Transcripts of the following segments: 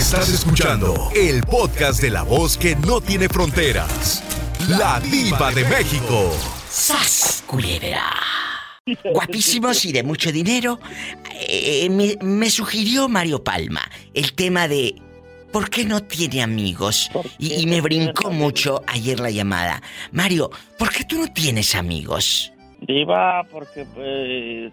Estás escuchando el podcast de la voz que no tiene fronteras. La diva de México. ¡Sas, culebra! Guapísimos y de mucho dinero. Eh, me, me sugirió Mario Palma el tema de ¿por qué no tiene amigos? Y, y me brincó mucho ayer la llamada. Mario, ¿por qué tú no tienes amigos? Diva, porque pues,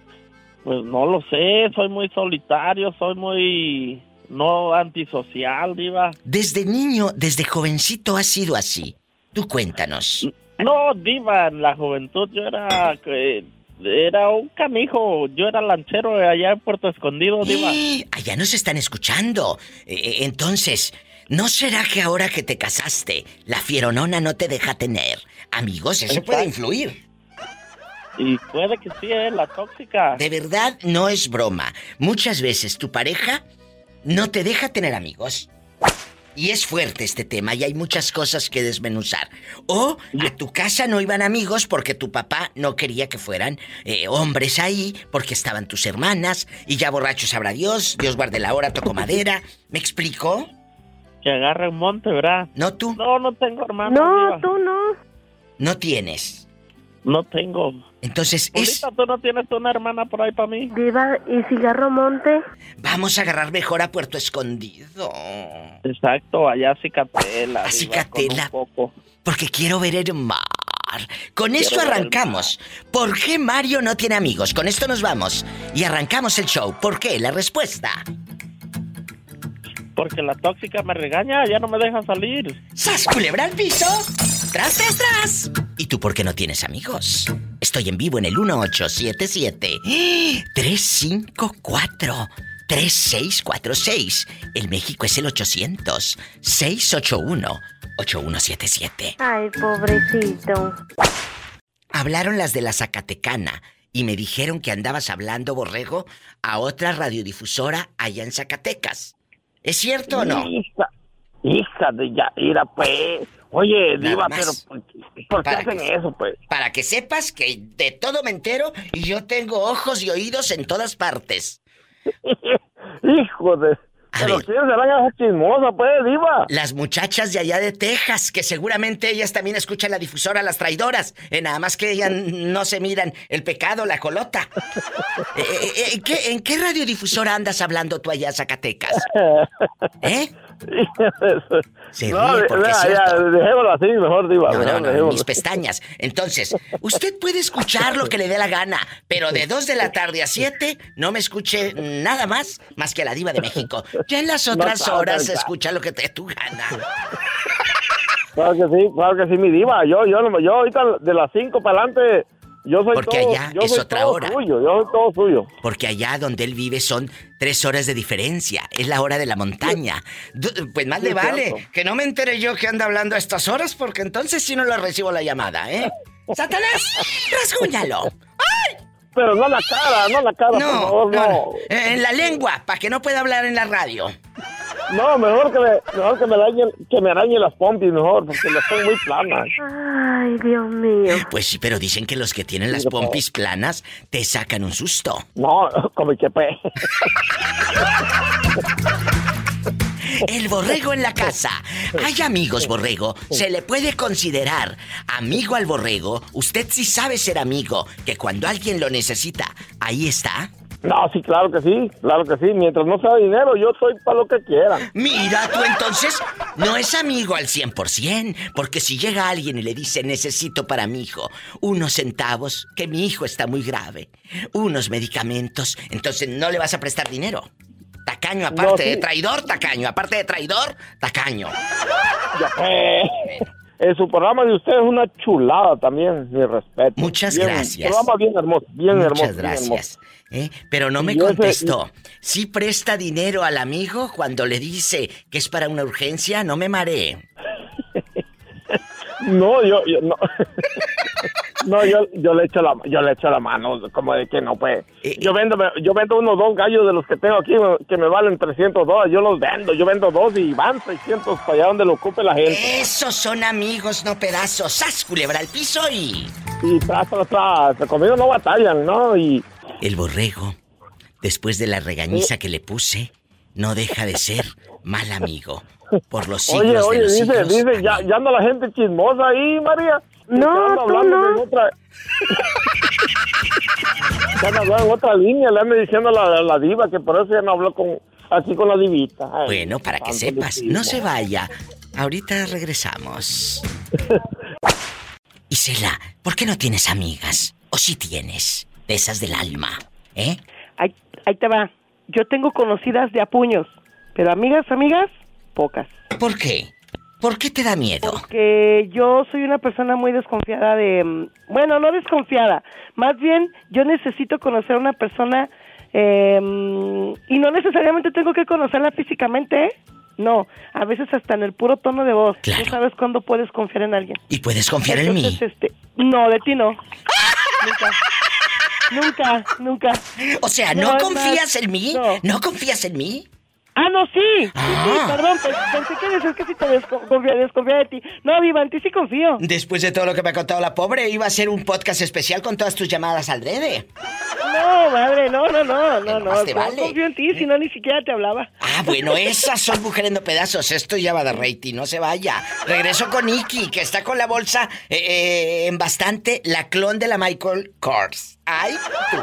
pues no lo sé, soy muy solitario, soy muy no antisocial, Diva. Desde niño, desde jovencito has sido así. Tú cuéntanos. No, Diva, en la juventud yo era que era un canijo, yo era lanchero allá en Puerto Escondido, Diva. ¡Eh! Allá nos están escuchando. Eh, entonces, ¿no será que ahora que te casaste, la fieronona no te deja tener amigos? Eso puede influir. Y puede que sí, es la tóxica. De verdad, no es broma. Muchas veces tu pareja no te deja tener amigos. Y es fuerte este tema y hay muchas cosas que desmenuzar. O a tu casa no iban amigos porque tu papá no quería que fueran eh, hombres ahí, porque estaban tus hermanas y ya borrachos sabrá Dios, Dios guarde la hora, tocó madera. ¿Me explico? Que agarre un monte, ¿verdad? ¿No tú? No, no tengo hermano. No, tú no. No tienes. No tengo. Entonces es... Ahorita tú no tienes una hermana por ahí para mí. Diva, ¿y cigarro monte? Vamos a agarrar mejor a Puerto Escondido. Exacto, allá a Cicatela. A Cicatela. poco. Porque quiero ver el mar. Con esto ver el arrancamos. ¿Por qué Mario no tiene amigos? Con esto nos vamos. Y arrancamos el show. ¿Por qué? La respuesta. Porque la tóxica me regaña, ya no me deja salir. ¡Sas, culebra al piso! ¡Tras, tras, tras! ¿Y tú por qué no tienes amigos? Estoy en vivo en el 1877-354-3646. El México es el 800-681-8177. Ay, pobrecito. Hablaron las de la Zacatecana y me dijeron que andabas hablando, borrego, a otra radiodifusora allá en Zacatecas. ¿Es cierto o no? Hija, hija de ya, mira, pues. Oye, Nada Diva, más. pero ¿por qué, por qué Para hacen que- eso, pues? Para que sepas que de todo me entero y yo tengo ojos y oídos en todas partes. Hijo de. Pero quién será esa chismosa, pues, Diva. Las muchachas de allá de Texas, que seguramente ellas también escuchan la difusora Las Traidoras, eh, nada más que ellas no se miran el pecado, la colota. Eh, eh, ¿en, qué, ¿En qué radiodifusora andas hablando tú allá, Zacatecas? ¿Eh? Se no, ríe porque ya, es ya, dejémoslo así, mejor, Diva. No, no, no, dejémoslo. mis pestañas. Entonces, usted puede escuchar lo que le dé la gana, pero de 2 de la tarde a 7 no me escuche nada más más que a la diva de México. Ya en las otras No, no, horas no, no. escucha lo que te dé tu gana. Claro que sí, claro que sí, mi Diva. Yo, yo, no- yo ahorita de las 5 para adelante, yo soy Porque todo, allá yo es soy otra todo hora. suyo, yo soy todo suyo. Porque allá donde él vive son tres horas de diferencia. Es la hora de la montaña. Pues más Sí, le vale cierto. que no me entere yo que anda hablando a estas horas, porque entonces sí no le recibo la llamada, ¿eh? ¡Satanás! ¡Rasguñalo! Pero no la cara, no la cara, por No, favor, no, no. En la lengua, para que no pueda hablar en la radio. No, mejor que me, mejor que me arañen, que me arañen las pompis, mejor, porque las son muy planas. Ay, Dios mío. Pues sí, pero dicen que los que tienen las pompis planas te sacan un susto. No, como que pe. El borrego en la casa. Hay amigos, borrego. Se le puede considerar amigo al borrego. Usted sí sabe ser amigo, que cuando alguien lo necesita, ahí está. No, sí, claro que sí, claro que sí. Mientras no sea dinero, yo soy para lo que quieran. Mira, tú entonces no es amigo al 100%, porque si llega alguien y le dice necesito para mi hijo unos centavos, que mi hijo está muy grave, unos medicamentos, entonces no le vas a prestar dinero. Tacaño aparte No, sí. de traidor, tacaño. Aparte de traidor, tacaño. Ya, eh, eh, su programa de usted es una chulada también, mi respeto. Muchas Bien, gracias. Programa bien hermoso, bien hermoso. Muchas hermoso. gracias. ¿eh? Pero no me Y ese- contestó. ¿Sí presta dinero al amigo cuando le dice que es para una urgencia? No me maree. No, yo, yo no. no, yo, yo le echo la, yo le echo la mano, como de que no, pues. Eh, Yo vendo, yo vendo unos dos gallos de los que tengo aquí que me valen 300 dólares. Yo los vendo, yo vendo dos y van 600 para allá donde lo ocupe la gente. Esos son amigos, no pedazos. ¡Sas, culebra al piso y... Y tras, tras, tras, conmigo no batallan, ¿no? Y El borrego, después de la regañiza que le puse, no deja de ser mal amigo. Por los siglos Oye, de oye, los dice, siglos. dice, ya, ya anda la gente chismosa ahí, María. No, tú hablando no. en otra... anda hablando en otra línea, le anda diciendo a la, la diva que por eso ya no habló con, aquí con la divita. Ay, Bueno, para que sepas, no se vaya. Ahorita regresamos. Isela, ¿por qué no tienes amigas? ¿O si tienes? De esas del alma, ¿eh? Ahí, ahí te va. Yo tengo conocidas de a puños, pero amigas, amigas, pocas. ¿Por qué? ¿Por qué te da miedo? Porque yo soy una persona muy desconfiada de... mm, Bueno, no desconfiada. Más bien, yo necesito conocer a una persona eh, mm, y no necesariamente tengo que conocerla físicamente. ¿eh? No, a veces hasta en el puro tono de voz. Claro. Sabes cuándo puedes confiar en alguien. Y puedes confiar en mí. Este, no, de ti no. nunca. Nunca, nunca. O sea, No, ¿no es confías más, en mí? no. ¿No confías en mí? Ah, no, sí. Sí, sí, Ah. perdón, pe- pensé que decías que sí te desconfía, desconfía de ti. No, Viva, en ti sí confío. Después de todo lo que me ha contado la pobre, iba a ser un podcast especial con todas tus llamadas al drede. No, madre, no, no, no, no, no. te ¿Cómo vale. confío en ti si no ni siquiera te hablaba? Ah, bueno, esas son mujeres en pedazos. Esto ya va de rating, no se vaya. Regreso con Nicky, que está con la bolsa eh, eh, en bastante, la clon de la Michael Kors. ¡Ay, tú!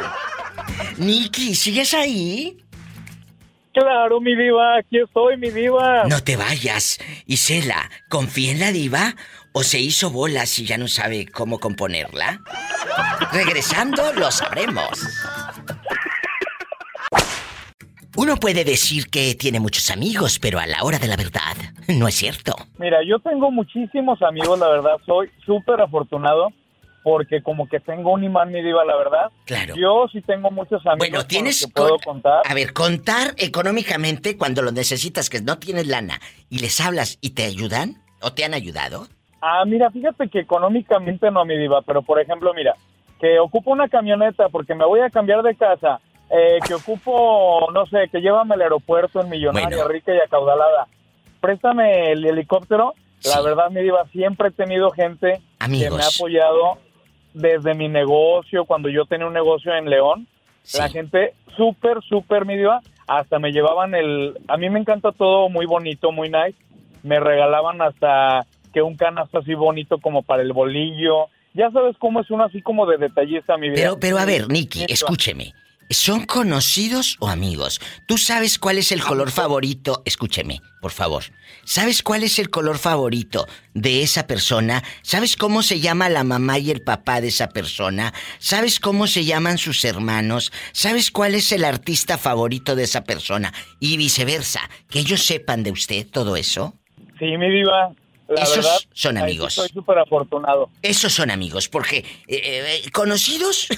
Nicky, ¿sigues ahí? Claro, mi diva, aquí estoy, mi diva. No te vayas. Isela, ¿confía en la diva o se hizo bolas y ya no sabe cómo componerla? Regresando, lo sabremos. Uno puede decir que tiene muchos amigos, pero a la hora de la verdad, no es cierto. Mira, yo tengo muchísimos amigos, la verdad, soy súper afortunado porque como que tengo un imán, mi diva, la verdad. Claro. Yo sí tengo muchos amigos Bueno, con tienes los que puedo con- contar. A ver, contar económicamente cuando lo necesitas, que no tienes lana, y les hablas y te ayudan o te han ayudado. Ah, mira, fíjate que económicamente no, mi diva, pero por ejemplo, mira, que ocupo una camioneta porque me voy a cambiar de casa, eh, que ocupo, no sé, que llévame al aeropuerto en Millonaria, Bueno. rica y acaudalada, préstame el helicóptero. La verdad, mi diva, siempre he tenido gente que me ha Amigos. apoyado desde mi negocio, cuando yo tenía un negocio en León. Sí. La gente súper, súper, mi diva, hasta me llevaban el... A mí me encanta todo muy bonito, muy nice. Me regalaban hasta que un canasto así bonito como para el bolillo. Ya sabes cómo es uno así como de detallista, mi vida. Pero, pero a ver, Nicky, escúcheme. ¿Son conocidos o amigos? ¿Tú sabes cuál es el color favorito? Escúcheme, por favor. ¿Sabes cuál es el color favorito de esa persona? ¿Sabes cómo se llama la mamá y el papá de esa persona? ¿Sabes cómo se llaman sus hermanos? ¿Sabes cuál es el artista favorito de esa persona? Y viceversa, que ellos sepan de usted todo eso. Sí, mi diva. La Esos verdad, son amigos. Estoy súper afortunado. Esos son amigos, porque eh, eh, conocidos,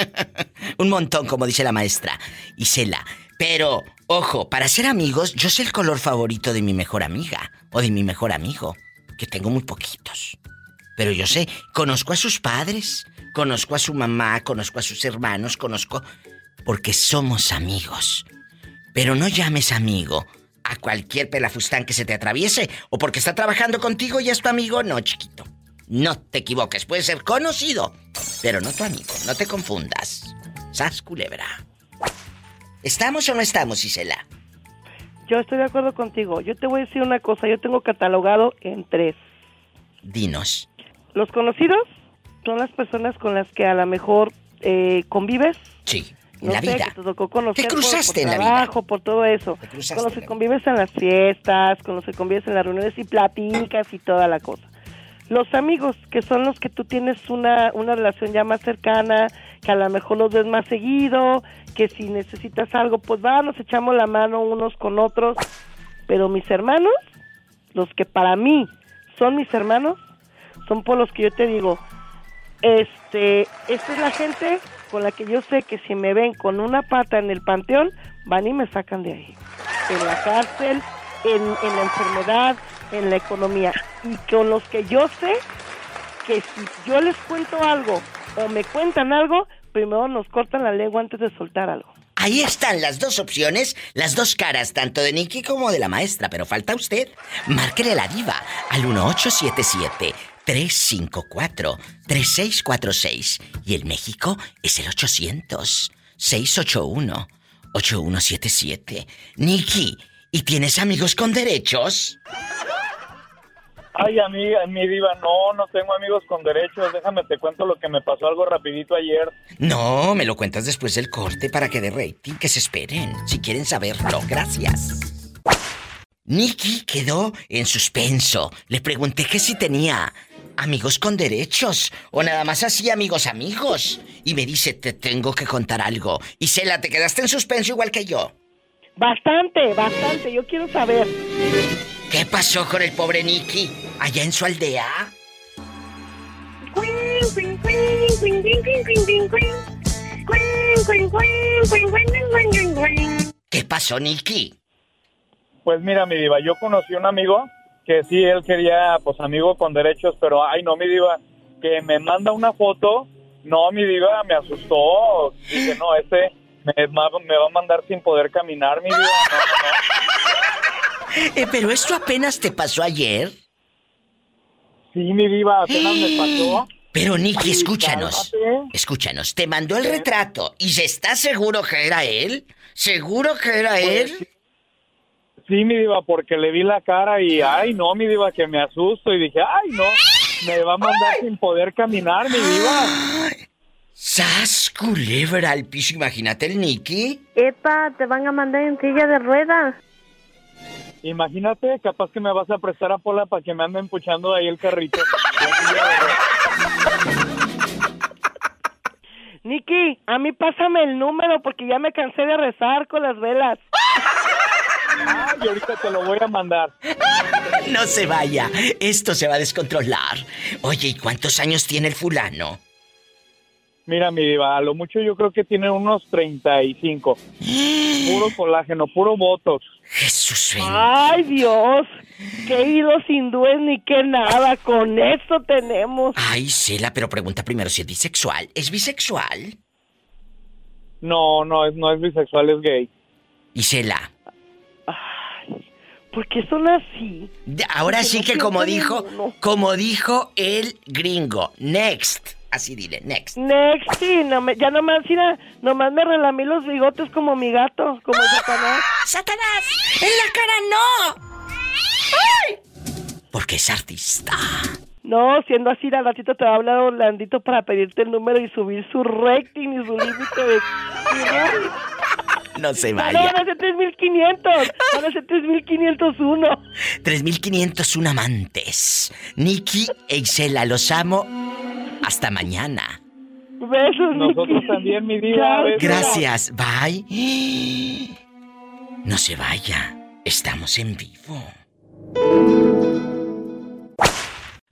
un montón, como dice la maestra Isela. Pero, ojo, para ser amigos, yo sé el color favorito de mi mejor amiga o de mi mejor amigo, que tengo muy poquitos. Pero yo sé, conozco a sus padres, conozco a su mamá, conozco a sus hermanos, conozco... Porque somos amigos. Pero no llames amigo a cualquier pelafustán que se te atraviese o porque está trabajando contigo y es tu amigo. No, chiquito. No te equivoques, puede ser conocido, pero no tu amigo. No te confundas. Sas culebra. ¿Estamos o no estamos, Isela? Yo estoy de acuerdo contigo. Yo te voy a decir una cosa. Yo tengo catalogado en tres. Dinos. Los conocidos son las personas con las que a lo mejor eh, convives. Sí, en No la sé, vida. que te tocó conocer por- cruzaste por, en la vida. trabajo, por todo eso. Con los que convives en las fiestas, con los que convives en las reuniones y platicas y toda la cosa. Los amigos, que son los que tú tienes una, una relación ya más cercana, que a lo mejor los ves más seguido, que si necesitas algo, pues va, nos echamos la mano unos con otros. Pero mis hermanos, los que para mí son mis hermanos, son por los que yo te digo, este, esta es la gente con la que yo sé que si me ven con una pata en el panteón, van y me sacan de ahí. En la cárcel, en, en la enfermedad, en la economía. Y con los que yo sé que si yo les cuento algo o me cuentan algo, primero nos cortan la lengua antes de soltar algo. Ahí están las dos opciones, las dos caras, tanto de Nicky como de la maestra, pero falta usted. Márquele la diva al 1877-354-3646. Y el México es el 800-681-8177. 8177. Nikki, ¿y tienes amigos con derechos? Ay, amiga, mi diva, no, no tengo amigos con derechos. Déjame te cuento lo que me pasó algo rapidito ayer. No, me lo cuentas después del corte para que de rating, que se esperen, si quieren saberlo. Gracias. Nicky quedó en suspenso. Le pregunté que si tenía amigos con derechos o nada más así amigos amigos. Y me dice, te tengo que contar algo. Y Cela, te quedaste en suspenso igual que yo. Bastante, bastante. Yo quiero saber. ¿Qué pasó con el pobre Nicky allá en su aldea? ¿Qué pasó, Nicky? Pues mira, mi diva, yo conocí un amigo que sí, él quería, pues, amigo con derechos, pero, ay, no, mi diva, que me manda una foto. No, mi diva, me asustó. Dije, no, este me, me va a mandar sin poder caminar, mi diva. No, no, no. Eh, pero esto apenas te pasó ayer. Sí, mi diva, apenas me pasó. Pero Nicky, escúchanos. cálmate. Escúchanos, te mandó el retrato y se está seguro que era él. ¿Seguro que era él? Sí, mi diva, porque le vi la cara y, ay, no, mi diva, que me asusto. Y dije, ay, no, me va a mandar sin poder caminar, mi diva. ¡Sas, culebra al piso! Imagínate el Nicky. Epa, te van a mandar en silla de ruedas. Imagínate, capaz que me vas a prestar a Pola para que me ande empuchando de ahí el carrito. Nicky, a mí pásame el número porque ya me cansé de rezar con las velas. Ay, y ahorita te lo voy a mandar. No se vaya. Esto se va a descontrolar. Oye, ¿y cuántos años tiene el fulano? Mira, mi diva, a lo mucho yo creo que tiene unos 35. Puro colágeno, puro botox. Jesús bendito. Ay, Dios. Qué ido sin dues ni qué nada. Con eso tenemos. Ay, Cela, pero pregunta primero si es bisexual. ¿Es bisexual? No, no es, no es bisexual, es gay. Y Cela, ¿por qué son así? ahora Porque sí no que como dijo, como dijo el gringo, next. Así dile, next. Next, sí, no me, ya nomás, mira, nomás me relamí los bigotes como mi gato, como el Satanás. ¡Satanás! ¡En la cara no! ¡Ay! Porque es artista. No, siendo así, al ratito te va a hablar Orlandito para pedirte el número y subir su rating y su límite de... No se No, no vaya. van a ser 3500, van a ser 3501. 3501 amantes. Nicky e Isela, los amo. Hasta mañana. Besos, Nosotros Nicky. también, mi diva, besos. Gracias, bye. No se vaya. Estamos en vivo.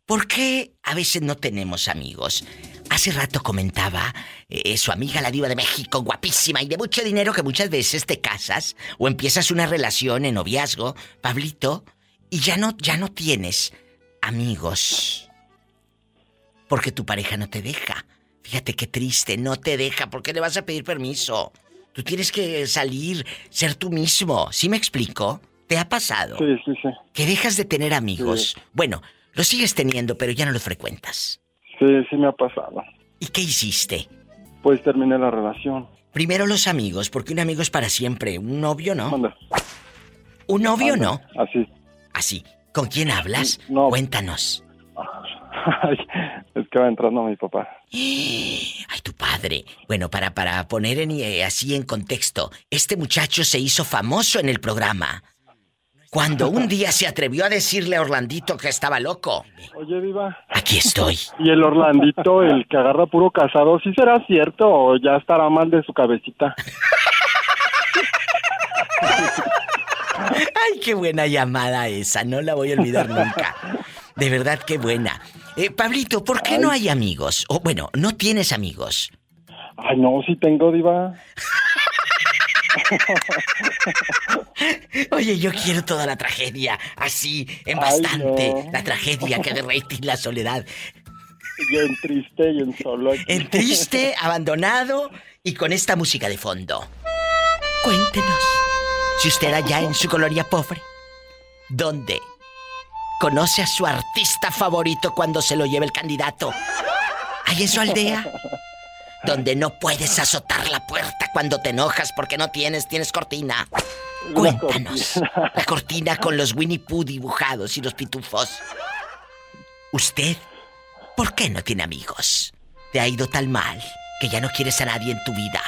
¿Por qué a veces no tenemos amigos? Hace rato comentaba eh, su amiga la diva de México, guapísima y de mucho dinero, que muchas veces te casas o empiezas una relación en noviazgo, Pablito, y ya no, ya no tienes amigos. Porque tu pareja no te deja. Fíjate qué triste, no te deja. ¿Por qué le vas a pedir permiso? Tú tienes que salir, ser tú mismo. ¿Sí me explico? ¿Te ha pasado? Sí, sí, sí. Que dejas de tener amigos. Bueno, los sigues teniendo, pero ya no los frecuentas. Sí, sí me ha pasado. ¿Y qué hiciste? Pues terminé la relación. Primero los amigos, porque un amigo es para siempre. Un novio no. Manda. Un novio no. Así. Así. ¿Con quién hablas? No. Cuéntanos. Ay, es que va entrando mi papá. Ay, tu padre. Bueno, para, para poner en, eh, así en contexto, este muchacho se hizo famoso en el programa. Cuando un día se atrevió a decirle a Orlandito que estaba loco. Oye, Viva. Aquí estoy. ¿Y el Orlandito, el que agarra puro casado, sí será cierto o ya estará mal de su cabecita? Ay, qué buena llamada esa, no la voy a olvidar nunca. De verdad, qué buena. Eh, Pablito, ¿por qué no hay amigos? O bueno, no tienes amigos. Ay, no, sí tengo, Diva. Oye, yo quiero toda la tragedia, así, en Ay, bastante. no. La tragedia que de rating la soledad. Y en triste y en solo. aquí. En triste, abandonado y con esta música de fondo. Cuéntenos, si usted allá en su colonia pobre, ¿dónde conoce a su artista favorito cuando se lo lleva el candidato? ¿Ahí en su aldea? Donde no puedes azotar la puerta cuando te enojas porque no tienes, tienes cortina. Cuéntanos. La cortina con los Winnie Pooh dibujados y los pitufos. ¿Usted por qué no tiene amigos? ¿Te ha ido tan mal que ya no quieres a nadie en tu vida?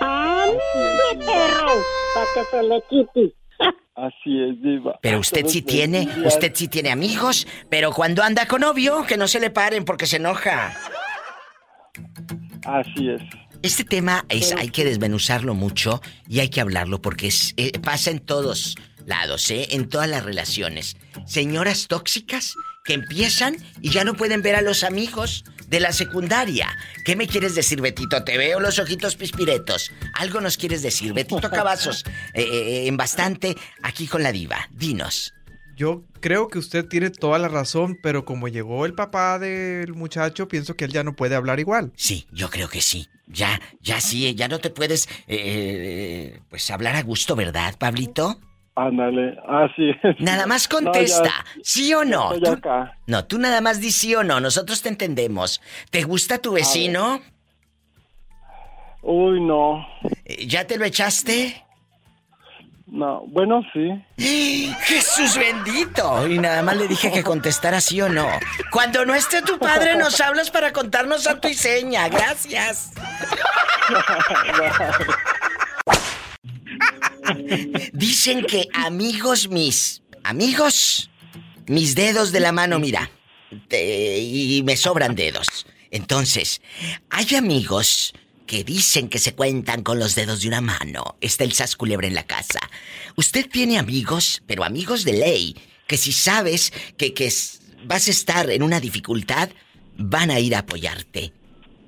¡Ande, perro! Para que se le quite. Así es, diva. Pero usted sí tiene, usted sí tiene amigos, pero cuando anda con novio, que no se le paren porque se enoja. Así es. Este tema es, hay que desmenuzarlo mucho y hay que hablarlo porque es, eh, pasa en todos lados, ¿eh? En todas las relaciones. Señoras tóxicas que empiezan y ya no pueden ver a los amigos de la secundaria. ¿Qué me quieres decir, Betito? Te veo los ojitos pispiretos. Algo nos quieres decir, Betito Cavazos, eh, eh, en bastante aquí con la diva. Dinos. Yo creo que usted tiene toda la razón, pero como llegó el papá del muchacho, pienso que él ya no puede hablar igual. Sí, yo creo que sí. Ya, ya sí, ya no te puedes, eh, pues hablar a gusto, ¿verdad, Pablito? Ándale, así es. Nada más contesta, No, ya- ¿sí o no? estoy Tú- acá. no, tú nada más di sí o no, nosotros te entendemos. ¿Te gusta tu vecino? Uy, no. Eh, ¿Ya te lo echaste? No, bueno, sí. ¡Jesús bendito! Y nada más le dije que contestara sí o no. Cuando no esté tu padre, nos hablas para contarnos a tu y seña. Gracias. Dicen que amigos mis, amigos, mis dedos de la mano, mira, te- y me sobran dedos. Entonces, hay amigos que dicen que se cuentan con los dedos de una mano. Está el sas culebra en la casa. Usted tiene amigos, pero amigos de ley, que si sabes que, que vas a estar en una dificultad, van a ir a apoyarte.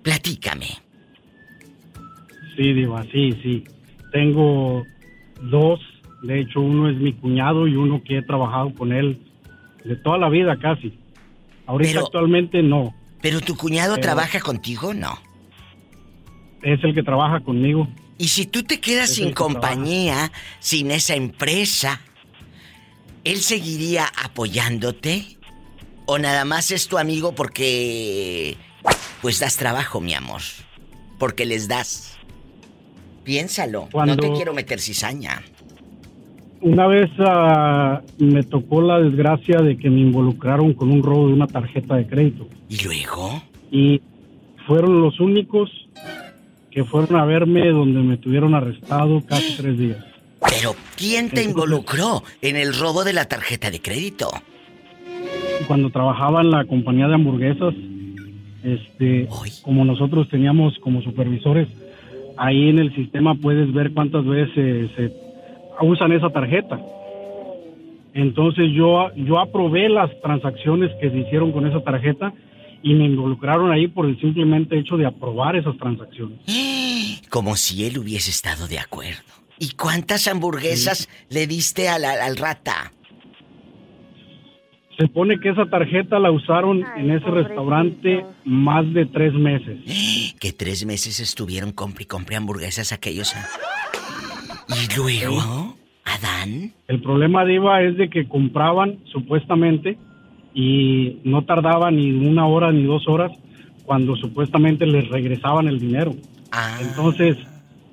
Platícame. Sí, Diva, sí, sí. Tengo dos, de hecho uno es mi cuñado y uno que he trabajado con él de toda la vida casi. Ahorita Pero- actualmente no, ¿Pero tu cuñado Pero- trabaja contigo? No. Es el que trabaja conmigo. Y si tú te quedas Es sin trabaja. compañía, sin esa empresa, ¿él seguiría apoyándote? ¿O nada más es tu amigo porque... Pues das trabajo, mi amor? Porque les das. Piénsalo. No te Cuando- quiero meter cizaña. Una vez ah, me tocó la desgracia de que me involucraron con un robo de una tarjeta de crédito. ¿Y luego? Y fueron los únicos que fueron a verme donde me tuvieron arrestado casi tres días. Pero, ¿quién te involucró en el robo de la tarjeta de crédito? cuando trabajaba en la compañía de hamburguesas, este, como nosotros teníamos como supervisores, ahí en el sistema puedes ver cuántas veces se usan esa tarjeta. Entonces yo, yo aprobé las transacciones que se hicieron con esa tarjeta y me involucraron ahí por el simplemente hecho de aprobar esas transacciones. Como si él hubiese estado de acuerdo. ¿Y cuántas hamburguesas le diste al rata? Se pone que esa tarjeta la usaron en ese restaurante más de tres meses. Que tres meses estuvieron compre y hamburguesas aquellos. ah. ¿Y luego? ¿Adán? El problema, Diva, es de que compraban supuestamente y no tardaba ni una hora ni dos horas cuando supuestamente les regresaban el dinero. Entonces,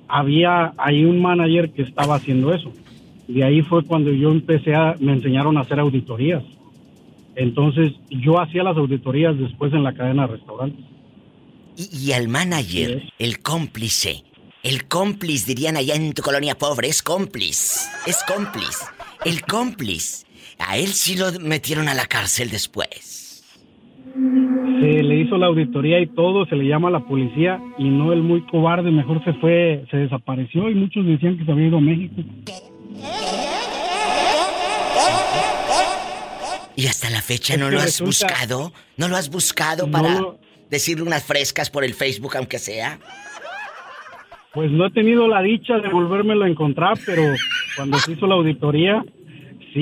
había ahí un manager que estaba haciendo eso. De ahí fue cuando yo empecé a, me enseñaron a hacer auditorías. Entonces, yo hacía las auditorías después en la cadena de restaurantes. Y, y al manager, el cómplice. El cómplice, dirían allá en tu colonia pobre, es cómplice. Es cómplice. El cómplice. A él sí lo metieron a la cárcel después. Se le hizo la auditoría y todo, se le llama a la policía y no el muy cobarde, mejor se fue, se desapareció y muchos decían que se había ido a México. Y hasta la fecha no lo has buscado. ¿No lo has buscado No para lo- decirle unas frescas por el Facebook, aunque sea? Pues no he tenido la dicha de volvérmelo a encontrar, pero cuando se hizo la auditoría,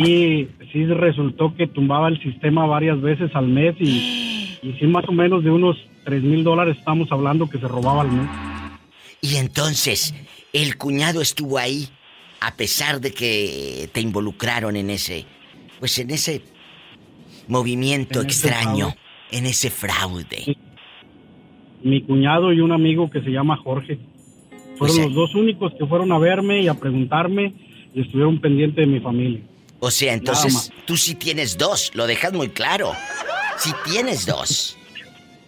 sí, sí resultó que tumbaba el sistema varias veces al mes y, y sí más o menos de unos tres mil dólares estamos hablando que se robaba al mes. Y entonces, el cuñado estuvo ahí, a pesar de que te involucraron en ese, pues en ese movimiento En ese extraño, fraude. en ese fraude. mi cuñado y un amigo que se llama Jorge. Fueron los dos únicos que fueron a verme y a preguntarme y estuvieron pendientes de mi familia. O sea, entonces tú sí tienes dos, lo dejas muy claro. Si tienes dos.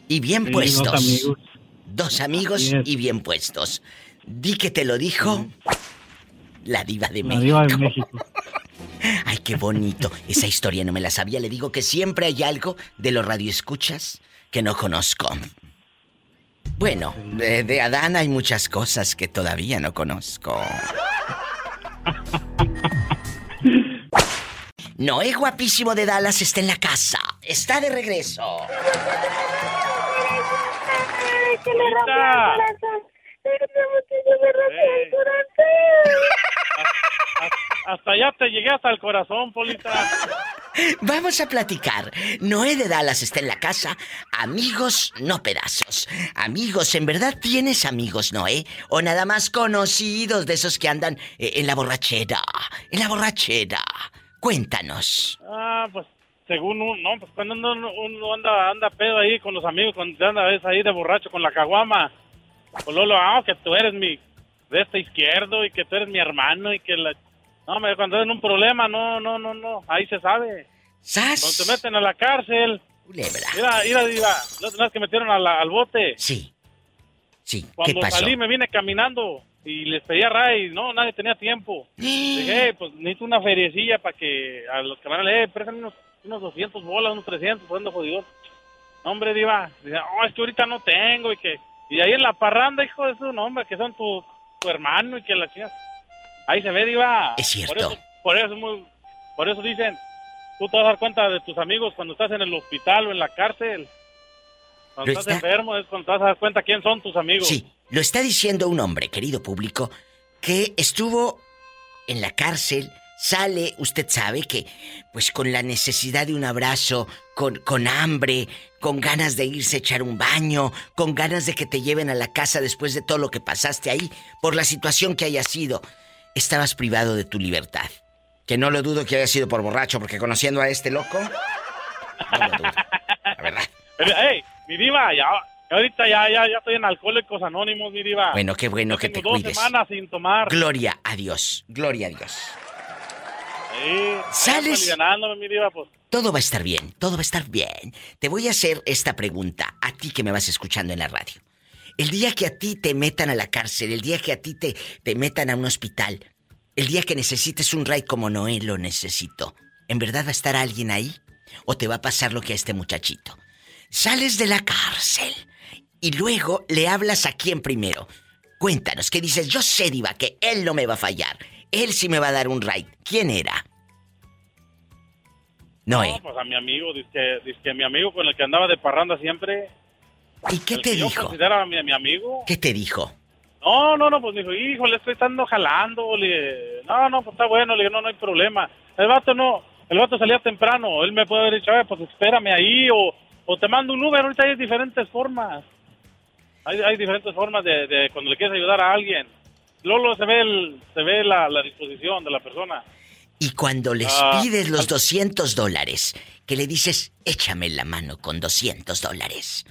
Y bien puestos. Dos amigos. Dos amigos y bien puestos. Di que te lo dijo la diva de México. La diva de México. Ay, qué bonito. Esa historia no me la sabía. Le digo que siempre hay algo de los radioescuchas que no conozco. Bueno, de, de Adán hay muchas cosas que todavía no conozco. Noé guapísimo de Dallas está en la casa. Está de regreso. que me rompió el corazón. me hasta allá te llegué hasta el corazón, Polita. Vamos a platicar. Noé de Dallas está en la casa. Amigos, no pedazos. Amigos, ¿en verdad tienes amigos, Noé? ¿O nada más conocidos de esos que andan eh, en la borrachera? En la borrachera. Cuéntanos. Ah, pues según uno, no, pues cuando uno, anda, anda pedo ahí con los amigos, cuando anda ves ahí de borracho con la caguama. Pues Lolo, ah, que tú eres mi de este izquierdo y que tú eres mi hermano y que la no, me cuando en un problema, no, no, no, no. Ahí se sabe. ¿Sas? Cuando te meten a la cárcel. Culebra. Mira, mira, mira. ¿No que metieron al bote? Sí. Sí. Cuando salí me vine caminando y les pedía ray. No, nadie tenía tiempo. Dije, pues necesito una feriecilla para que a los que van a leer, préstame unos, unos 200 bolas, unos 300, pues jodido. No, hombre, diva. Dice, oh, es que ahorita no tengo y que... Y ahí en la parranda, hijo de su nombre, que son tu, tu hermano y que la chica... Ahí se ve, Diva. Es cierto. Por eso, por eso, dicen, tú te vas a dar cuenta de tus amigos cuando estás en el hospital o en la cárcel. Cuando estás enfermo es cuando te vas a dar cuenta quién son tus amigos. Sí, lo está diciendo un hombre, querido público, que estuvo en la cárcel, sale, usted sabe que, pues con la necesidad de un abrazo, con, con hambre, con ganas de irse a echar un baño, con ganas de que te lleven a la casa después de todo lo que pasaste ahí, por la situación que haya sido estabas privado de tu libertad. Que no lo dudo que haya sido por borracho, porque conociendo a este loco. No lo dudo. La verdad. ¡Ey! Mi diva, ya. Ahorita ya, ya, ya estoy en Alcohólicos Anónimos, mi diva. Bueno, qué bueno que te dos semanas sin tomar. Gloria a Dios, gloria a Dios. Sí, ¿Sales? mi diva, pues. Todo va a estar bien, todo va a estar bien. Te voy a hacer esta pregunta a ti que me vas escuchando en la radio. El día que a ti te metan a la cárcel, el día que a ti te, te metan a un hospital, el día que necesites un ride como Noé lo necesito, ¿en verdad va a estar alguien ahí? ¿O te va a pasar lo que a este muchachito? Sales de la cárcel y luego le hablas a quién primero. Cuéntanos, ¿qué dices? Yo sé, Diva, que él no me va a fallar. Él sí me va a dar un ride. ¿Quién era? Noé. No, pues a mi amigo, dice que mi amigo con el que andaba de parranda siempre. ¿Y qué te dijo? consideraba mi, mi amigo. ¿Qué te dijo? No, no, no, pues me dijo, hijo, le estoy estando jalando. Le... No, no, pues está bueno, le digo, no, no hay problema. El vato no, el vato salía temprano. Él me puede haber dicho, pues espérame ahí o, o te mando un Uber. Ahorita hay diferentes formas. Hay, hay diferentes formas de, de, cuando le quieres ayudar a alguien. Lolo se ve, el, se ve la, la disposición de la persona. Y cuando les ah, pides los 200 dólares, que le dices, échame la mano con 200 dólares.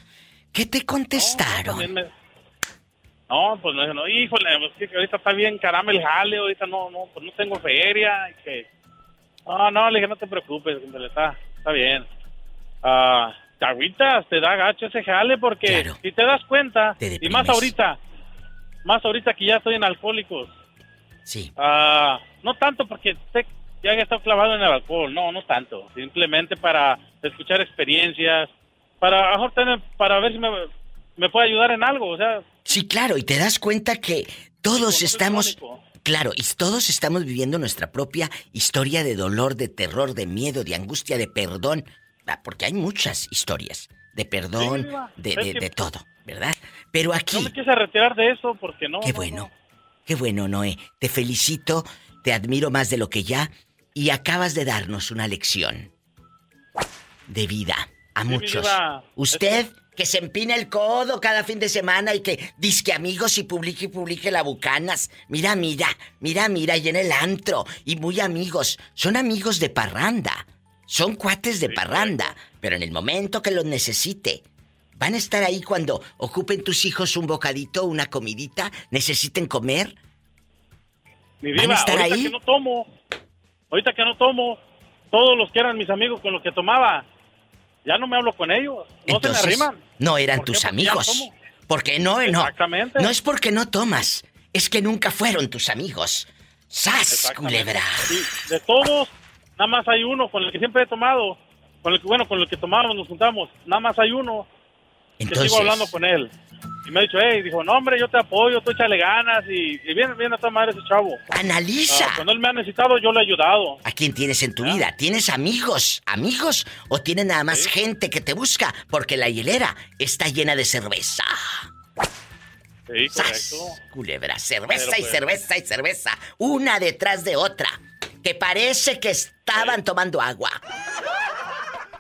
¿Qué te contestaron? No, pues me no, híjole, pues que ahorita está bien caramba el jale, ahorita no, no, pues no tengo feria. Que... No, no, le dije, no te preocupes, está, está bien. Ah, ahorita te da gacho ese jale porque si te das cuenta, y más ahorita, más ahorita que ya estoy en alcohólicos. Sí. Ah, no tanto porque sé, ya he estado clavado en el alcohol, no, no tanto. Simplemente para escuchar experiencias, para, mejor tener, para ver si me, me puede ayudar en algo, o sea. Sí, claro, y te das cuenta que todos estamos... Claro, y todos estamos viviendo nuestra propia historia de dolor, de terror, de miedo, de angustia, de perdón. Ah, porque hay muchas historias de perdón, de, de, todo, ¿verdad? Pero aquí... No me quise retirar de eso porque no... Qué bueno, qué bueno, Noé. Te felicito, te admiro más de lo que ya y acabas de darnos una lección de vida a muchos. Usted que se empina el codo cada fin de semana y que disque amigos y publique y publique la bucanas. Mira, mira, mira, mira, y en el antro. Y muy amigos. Son amigos de parranda. Son cuates de parranda. Pero en el momento que los necesite, ¿Van a estar ahí cuando ocupen tus hijos un bocadito, una comidita? ¿Necesiten comer? Mi diva, ahorita que no tomo, ahorita que no tomo, todos los que eran mis amigos con los que tomaba, ya no me hablo con ellos, no se me arriman. No eran tus amigos. Porque no, no. Exactamente. No es porque no tomas, es que nunca fueron tus amigos. ¡Sas, culebra! de todos, nada más hay uno con el que siempre he tomado, con el que, bueno, con el que tomábamos, nos juntamos, nada más hay uno. Entonces... Que sigo hablando con él. Y me ha dicho, hey, dijo, no, hombre, yo te apoyo, tú échale ganas. Y, y viene, viene a tomar ese chavo. Analiza. Ah, cuando él me ha necesitado, yo le he ayudado. ¿A quién tienes en tu vida? ¿Tienes amigos? ¿Amigos? ¿O tienes nada más gente que te busca? Porque la hielera está llena de cerveza. Sí, correcto. Culebra, cerveza y pues cerveza y cerveza. Una detrás de otra. Que parece que estaban tomando agua.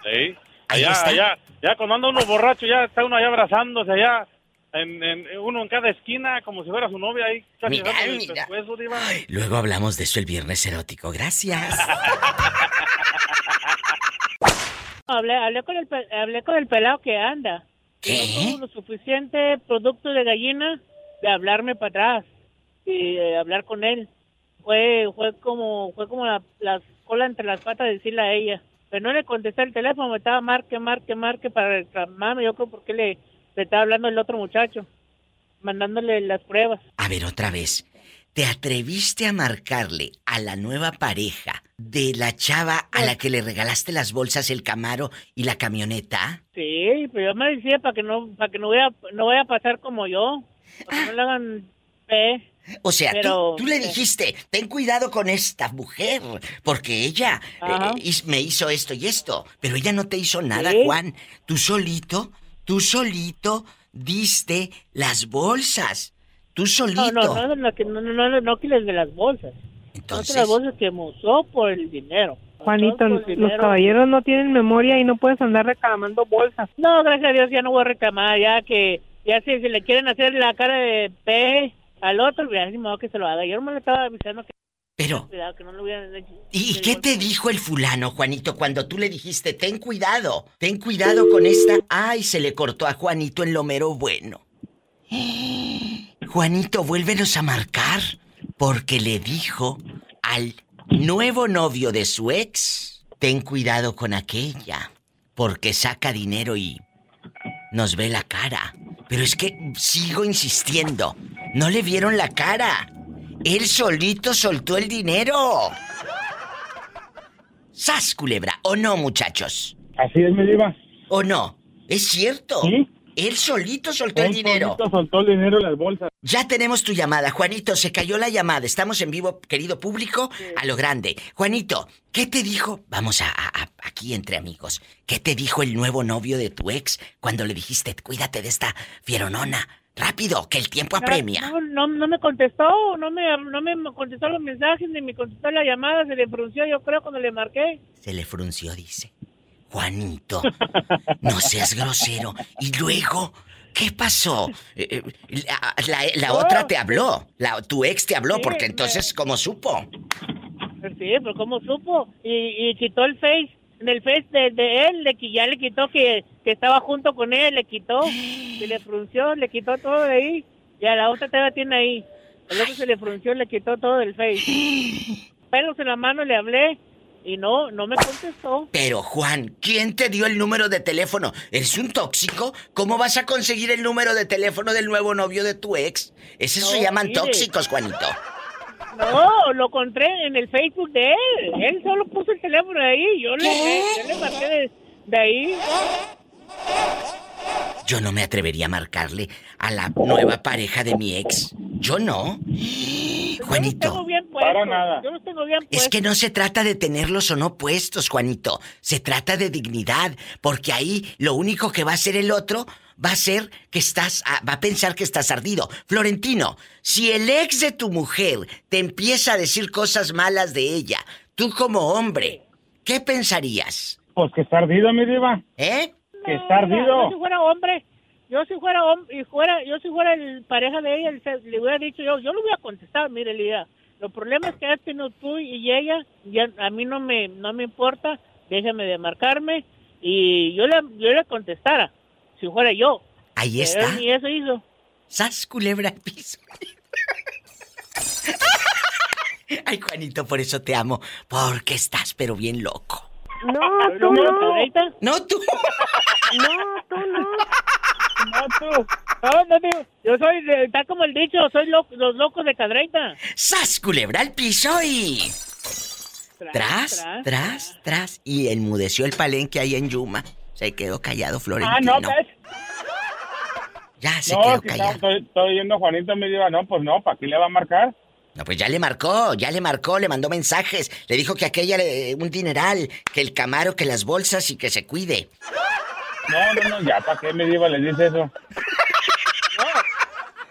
Sí. Allá, allá, ya cuando anda uno borracho, ya está uno allá abrazándose allá en, uno en cada esquina, como si fuera su novia ahí. mira, mira. luego hablamos de eso el viernes erótico. Gracias. hablé, hablé, con el, hablé con el pelado que anda. ¿Qué? No lo suficiente producto de gallina de hablarme para atrás y de hablar con él. Fue fue como fue como la, la cola entre las patas de decirle a ella. Pero no le contesté el teléfono, me estaba marque, marque, marque para reclamarme. Yo creo porque le le estaba hablando el otro muchacho, mandándole las pruebas. A ver, otra vez. ¿Te atreviste a marcarle a la nueva pareja de la chava a la que le regalaste las bolsas, el camaro y la camioneta? Sí, pero yo me decía para que no para que no vaya no vaya a pasar como yo, para que no le hagan fe. O sea, tú, le dijiste, ten cuidado con esta mujer, porque ella eh, me hizo esto y esto, pero ella no te hizo nada, Juan. Tú solito Tú solito diste las bolsas. Tú solito. No, no, no, no, no, no, no, que les de las bolsas. Entonces. No las bolsas que me usó por el dinero. Juanito, los caballeros no tienen memoria y no puedes andar reclamando bolsas. No, gracias a Dios ya no voy a reclamar, ya que, ya si, si le quieren hacer la cara de peje al otro, ya ni modo que se lo haga. Yo no me le estaba avisando que... Pero... ¿Y qué te dijo el fulano, Juanito, cuando tú le dijiste, ten cuidado, ten cuidado con esta... Ay, se le cortó a Juanito en lo mero bueno. Juanito, vuélvenos a marcar, porque le dijo al nuevo novio de su ex, ten cuidado con aquella, porque saca dinero y nos ve la cara. Pero es que sigo insistiendo, no le vieron la cara. Él solito soltó el dinero. ¡Sas, culebra! ¿O no, muchachos? Así es, mi diva. ¿O no? ¿Es cierto? ¿Sí? Él solito soltó el dinero. Solito soltó el dinero en las bolsas. Ya tenemos tu llamada, Juanito. Se cayó la llamada. Estamos en vivo, querido público, a lo grande. Juanito, ¿qué te dijo? Vamos a, aquí entre amigos. ¿Qué te dijo el nuevo novio de tu ex cuando le dijiste, cuídate de esta fieronona? Rápido, que el tiempo apremia. No, no, no me contestó, no me, no me contestó los mensajes, ni me contestó la llamada, se le frunció yo creo cuando le marqué. Se le frunció, dice. Juanito, no seas grosero. Y luego, ¿qué pasó? Eh, eh, la, otra te habló, la, tu ex te habló, porque entonces, ¿cómo supo? Sí, pero ¿cómo supo? Y, y quitó el face en el face de, él, le, ya le quitó que, que, estaba junto con él, le quitó, se le frunció, le quitó todo de ahí. Y a la otra todavía tiene ahí. El otro se le frunció, le quitó todo del face. Pelos en la mano le hablé y no, no me contestó. Pero Juan, ¿quién te dio el número de teléfono? ¿Eres un tóxico? ¿Cómo vas a conseguir el número de teléfono del nuevo novio de tu ex? Ese se llaman tóxicos, Juanito. No, lo encontré en el Facebook de él. Él solo puso el teléfono ahí. Yo le, yo le marqué de, ahí. Yo no me atrevería a marcarle a la nueva pareja de mi ex. Yo no. Juanito. Yo bien Para nada. Yo tengo bien Es que no se trata de tenerlos o no puestos, Juanito. Se trata de dignidad. Porque ahí lo único que va a hacer el otro va a ser que estás, va a pensar que estás ardido. Florentino, si el ex de tu mujer te empieza a decir cosas malas de ella, tú como hombre, ¿qué pensarías? Pues que está ardido, mi diva. ¿Eh? que está ardido. Yo si fuera hombre, yo si fuera hombre, y fuera, yo si fuera el pareja de ella, le hubiera dicho yo, yo le voy a contestar, mire, Lía, los problemas que has tenido tú y ella, ya a mí no me, no me importa, déjame de marcarme y yo le, yo le contestara si fuera yo. Ahí Pero está. Ni eso hizo. Sas culebra al piso. Ay, Juanito, por eso te amo. Porque estás, pero bien loco. No, tú ¿No, tú. No, tú no. No, tú. No, no, digo, yo soy, de- está como el dicho, soy lo- los locos de Cadreita. Sas culebra al piso y. Tras, tras, tras. Y enmudeció el palenque ahí en Yuma. Se quedó callado, Florentino. Ah, no, ¿ves? Ya se no, quedó si callado. estaba- estoy, estoy Juanito me diga, no, pues no, ¿para qué le va a marcar? No, pues ya le marcó, ya le marcó, le mandó mensajes. Le dijo que aquella le- un dineral, que el camaro, que las bolsas y que se cuide. No, no, no, ya, ¿para qué me diva le dice eso?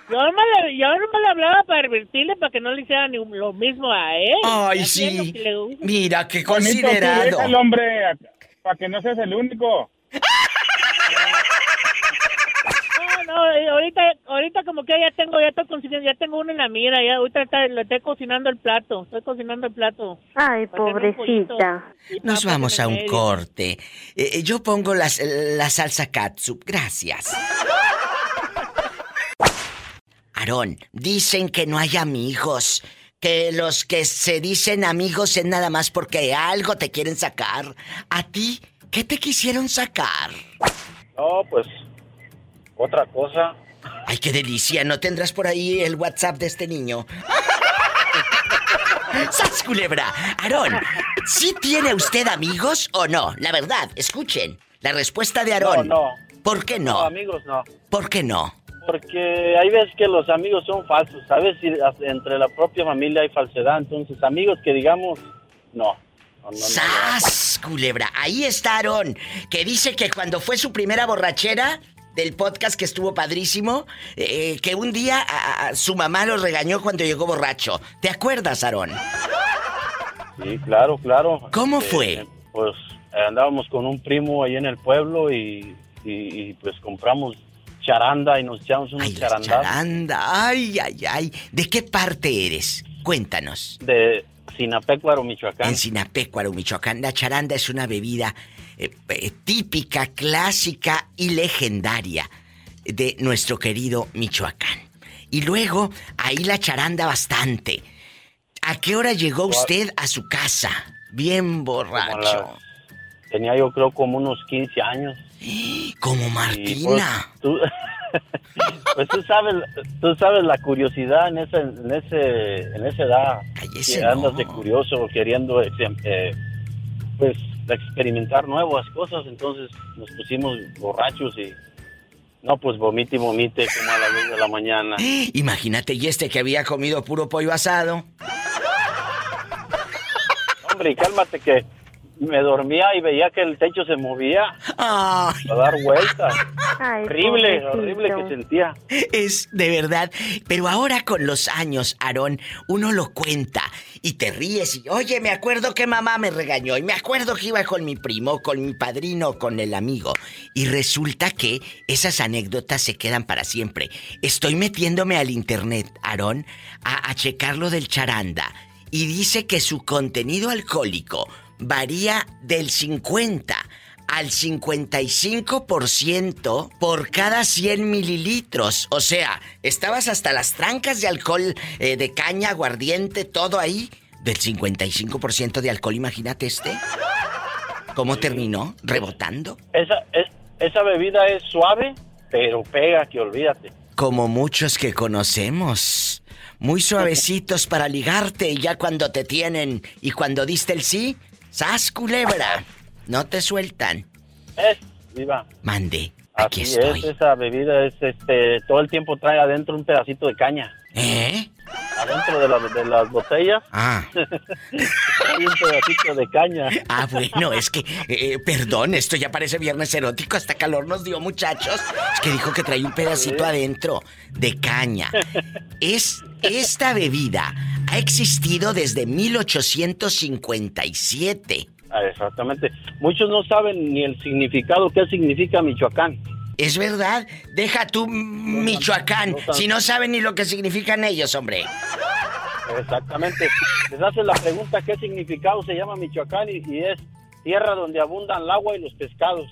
Yo nomás, le, yo nomás le hablaba para advertirle para que no le hiciera ni lo mismo a él. Ay, sí. que. Mira, qué considerado. el hombre, para que no seas el único. No, ahorita, ahorita como que ya tengo, ya estoy consiguiendo, ya tengo uno en la mira, ya ahorita está- le estoy cocinando el plato, estoy cocinando el plato. Ay, pobrecita. Nos vamos a un medio. corte. Eh, eh, yo pongo las- la salsa catsup. Gracias. Aarón, dicen que no hay amigos. Que los que se dicen amigos es nada más porque algo te quieren sacar. ¿A ti qué te quisieron sacar? No, pues otra cosa. Ay, qué delicia. ¿No tendrás por ahí el WhatsApp de este niño? ¡Sas, culebra! Aarón, ¿sí tiene usted amigos o no? La verdad, escuchen. La respuesta de Aarón. No, no. ¿Por qué No, no? amigos no. ¿Por qué no? Porque hay veces que los amigos son falsos, ¿sabes? Y entre la propia familia hay falsedad, entonces amigos que digamos, no. No, no, no, ¡Sas, culebra! Ahí está Aarón, que dice que cuando fue su primera borrachera del podcast que estuvo padrísimo, eh, que un día a- a- su mamá lo regañó cuando llegó borracho. ¿Te acuerdas, Aarón? Sí, claro, claro. ¿Cómo Este, fue? Pues eh, andábamos con un primo ahí en el pueblo y, y- y, pues compramos charanda y nos echamos unos charandazos Charanda, ay, ay, ay. ¿De qué parte eres? Cuéntanos. de Sinapecuaro, Michoacán. En Sinapecuaro, Michoacán, la charanda es una bebida eh, eh, típica, clásica y legendaria de nuestro querido Michoacán. Y luego, ahí la charanda bastante. ¿A qué hora llegó usted a su casa? Bien borracho. Tenía yo creo como unos 15 años. Como Y, Martina. pues, tú, pues tú sabes, tú sabes la curiosidad en ese, en ese, en esa edad. Cállese, que andas no. de curioso queriendo, eh, eh, experimentar nuevas cosas. Entonces nos pusimos borrachos y no, pues vomite y vomite como a las 2 de la mañana. Imagínate, y este que había comido puro pollo asado. Hombre, y cálmate que me dormía y veía que el techo se movía a dar vueltas. Ay, Horrible, pobrecito. horrible que sentía. Es de verdad. Pero ahora con los años, Aarón, uno lo cuenta y te ríes y, oye, me acuerdo que mamá me regañó y me acuerdo que iba con mi primo, con mi padrino, con el amigo. Y resulta que esas anécdotas se quedan para siempre. Estoy metiéndome al internet, Aarón, a, a checar lo del charanda. Y dice que su contenido alcohólico varía del 50 al 55% por cada 100 mililitros. O sea, estabas hasta las trancas de alcohol, eh, de caña, aguardiente, todo ahí. Del 55% de alcohol, imagínate este. ¿Cómo terminó? ¿Rebotando? Esa, es- esa bebida es suave, pero pega, que olvídate. Como muchos que conocemos. Muy suavecitos para ligarte y ya cuando te tienen y cuando diste el sí, ¡sas culebra! No te sueltan. Es, viva. Mande, aquí Así estoy. es, esa bebida es, este, todo el tiempo trae adentro un pedacito de caña. ¿Eh? Adentro de, la- de las botellas Ah. hay un pedacito de caña. Ah, bueno, es que, eh, perdón, esto ya parece viernes erótico, hasta calor nos dio, muchachos. Es que dijo que traía un pedacito adentro de caña. Es, esta bebida ha existido desde 1857. Ah, exactamente. Muchos no saben ni el significado, qué significa Michoacán. Es verdad, deja tú Michoacán, si no saben ni lo que significan ellos, hombre. Exactamente. Les haces la pregunta qué significado se llama Michoacán y, y es tierra donde abundan el agua y los pescados.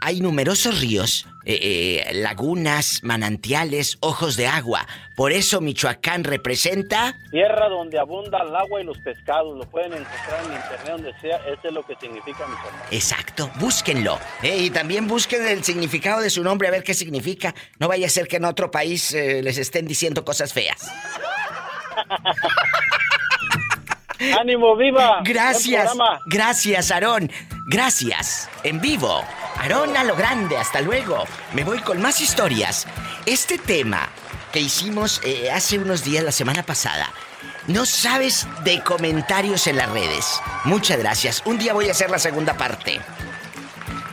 Hay numerosos ríos, eh, eh, lagunas, manantiales, ojos de agua. Por eso Michoacán representa... Tierra donde abunda el agua y los pescados. Lo pueden encontrar en internet donde sea. Eso es lo que significa Michoacán. Exacto, búsquenlo. Eh, y también busquen el significado de su nombre, a ver qué significa. No vaya a ser que en otro país les estén diciendo cosas feas. ¡Ánimo, viva! Gracias, gracias, Aarón. Gracias. En vivo. Aarón a lo grande, hasta luego. Me voy con más historias. Este tema que hicimos eh, hace unos días, la semana pasada, no sabes de comentarios en las redes. Muchas gracias. Un día voy a hacer la segunda parte.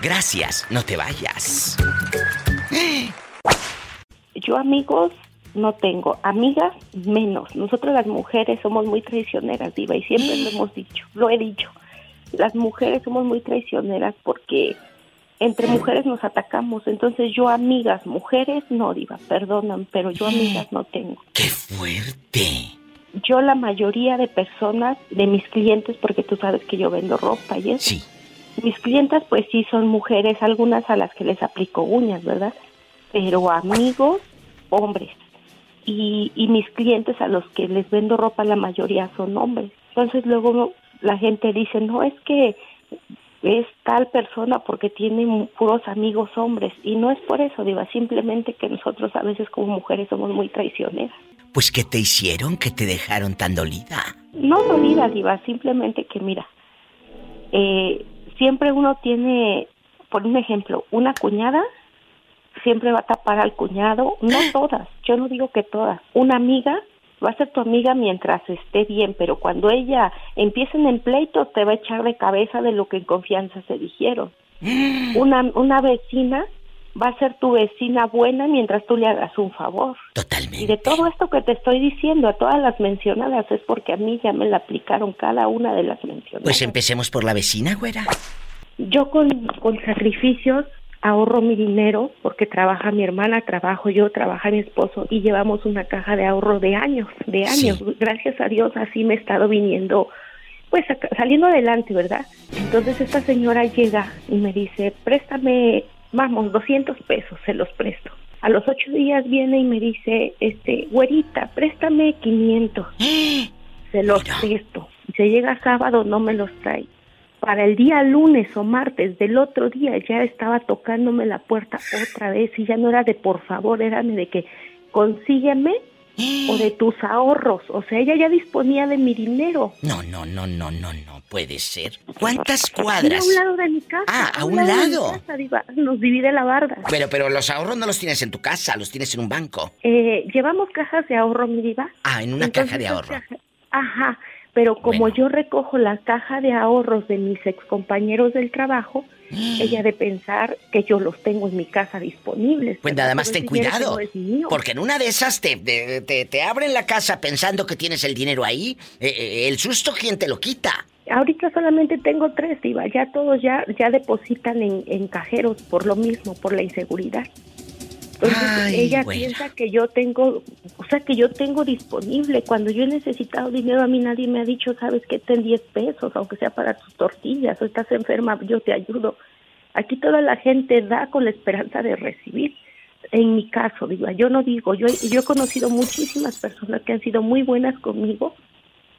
Gracias, no te vayas. Yo amigos no tengo, amigas menos. Nosotros las mujeres somos muy traicioneras, diva, y siempre lo hemos dicho, lo he dicho. Las mujeres somos muy traicioneras porque entre mujeres nos atacamos. Entonces yo amigas, mujeres, no, diva, perdonan, pero yo amigas no tengo. ¡Qué fuerte! Yo la mayoría de personas, de mis clientes, porque tú sabes que yo vendo ropa y eso. Sí. Mis clientas pues sí son mujeres, algunas a las que les aplico uñas, ¿verdad? Pero amigos, hombres. Y, y mis clientes a los que les vendo ropa la mayoría son hombres. Entonces luego la gente dice, no, es que es tal persona porque tiene puros amigos hombres. Y no es por eso, Diva, simplemente que nosotros a veces como mujeres somos muy traicioneras. Pues ¿qué te hicieron que te dejaron tan dolida? No dolida, Diva, simplemente que mira, eh, siempre uno tiene, por un ejemplo, una cuñada siempre va a tapar al cuñado, no todas, yo no digo que todas, una amiga va a ser tu amiga mientras esté bien, pero cuando ella empiecen en pleito te va a echar de cabeza de lo que en confianza se dijeron. Una, una vecina va a ser tu vecina buena mientras tú le hagas un favor. Totalmente. Y de todo esto que te estoy diciendo, a todas las mencionadas, es porque a mí ya me la aplicaron cada una de las mencionadas. Pues empecemos por la vecina, güera. Yo con, con sacrificios ahorro mi dinero porque trabaja mi hermana, trabajo yo, trabaja mi esposo y llevamos una caja de ahorro de años, de años. Gracias a Dios así me he estado viniendo, pues saliendo adelante, ¿verdad? Entonces esta señora llega y me dice, préstame, vamos, 200 pesos, se los presto. A los ocho días viene y me dice, este, güerita, préstame 500. Se los presto. Se llega sábado, no me los trae para el día lunes o martes del otro día ya estaba tocándome la puerta otra vez y ya no era de por favor, era de que consígueme o de tus ahorros. O sea, ella ya disponía de mi dinero. No, no, no, no, no, no puede ser. ¿Cuántas cuadras? a un lado de mi casa. Ah, a, un, lado. nos divide la barda. Pero, pero los ahorros no los tienes en tu casa, los tienes en un banco. Eh, llevamos cajas de ahorro, mi diva. Ah, en una caja de ahorro. Ajá pero como yo recojo la caja de ahorros de mis excompañeros del trabajo, ella de pensar que yo los tengo en mi casa disponibles. Pues nada más ten cuidado, porque en una de esas te, te, abren la casa pensando que tienes el dinero ahí, eh, eh, el susto, ¿quién te lo quita? Ahorita solamente tengo tres, Diva, ya todos ya, ya depositan en, en cajeros por lo mismo, por la inseguridad. Entonces ella piensa que yo tengo, o sea, que yo tengo disponible. Cuando yo he necesitado dinero, a mí nadie me ha dicho, sabes que ten 10 pesos, aunque sea para tus tortillas, o estás enferma, yo te ayudo. Aquí toda la gente da con la esperanza de recibir. En mi caso, digo, yo no digo, yo, yo he conocido muchísimas personas que han sido muy buenas conmigo,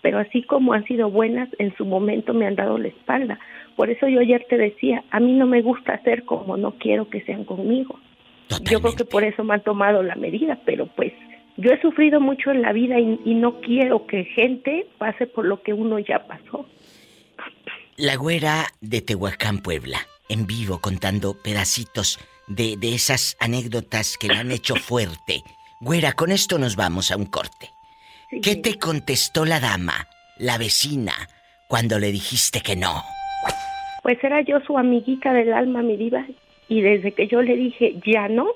pero así como han sido buenas, en su momento me han dado la espalda. Por eso yo ayer te decía, a mí no me gusta hacer como no quiero que sean conmigo. Yo creo que por eso me han tomado la medida, pero pues yo he sufrido mucho en la vida y, no quiero que gente pase por lo que uno ya pasó. La güera de Tehuacán, Puebla, en vivo contando pedacitos de, de esas anécdotas que le han hecho fuerte. Güera, con esto nos vamos a un corte. ¿Qué te contestó la dama, la vecina, cuando le dijiste que no? Pues era yo su amiguita del alma, mi diva, y desde que yo le dije, ya no,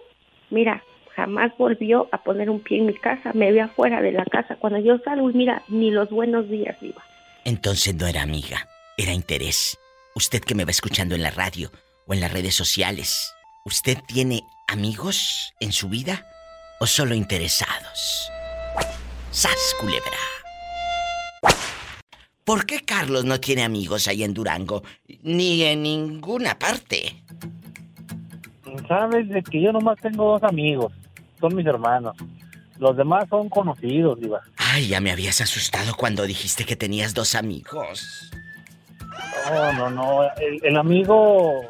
mira, jamás volvió a poner un pie en mi casa, me ve afuera de la casa. Cuando yo salgo, mira, ni los buenos días iba. Entonces no era amiga, era interés. Usted que me va escuchando en la radio o en las redes sociales, ¿usted tiene amigos en su vida o solo interesados? ¡Sas, culebra! ¿Por qué Carlos no tiene amigos ahí en Durango? Ni en ninguna parte. Sabes de que yo nomás tengo dos amigos, son mis hermanos. Los demás son conocidos, Diva. Ay, ya me habías asustado cuando dijiste que tenías dos amigos. No, no, no. El, amigo.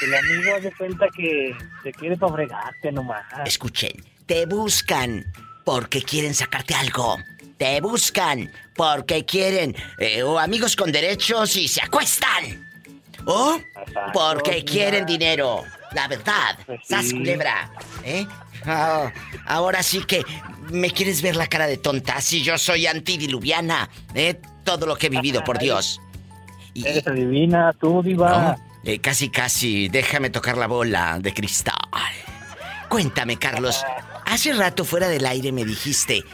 El amigo hace cuenta que te quiere para fregarte nomás. Escuchen, te buscan porque quieren sacarte algo. Te buscan porque quieren. Eh, o amigos con derechos y se acuestan. O porque quieren dinero. La verdad. Sas culebra. ¿Eh? Ah, ahora sí que me quieres ver la cara de tonta. Si yo soy antidiluviana. ¿Eh? Todo lo que he vivido, por Dios. Y, Eres adivina, tú, diva. Eh, casi, casi. Déjame tocar la bola de cristal. Cuéntame, Carlos. Hace rato fuera del aire me dijiste,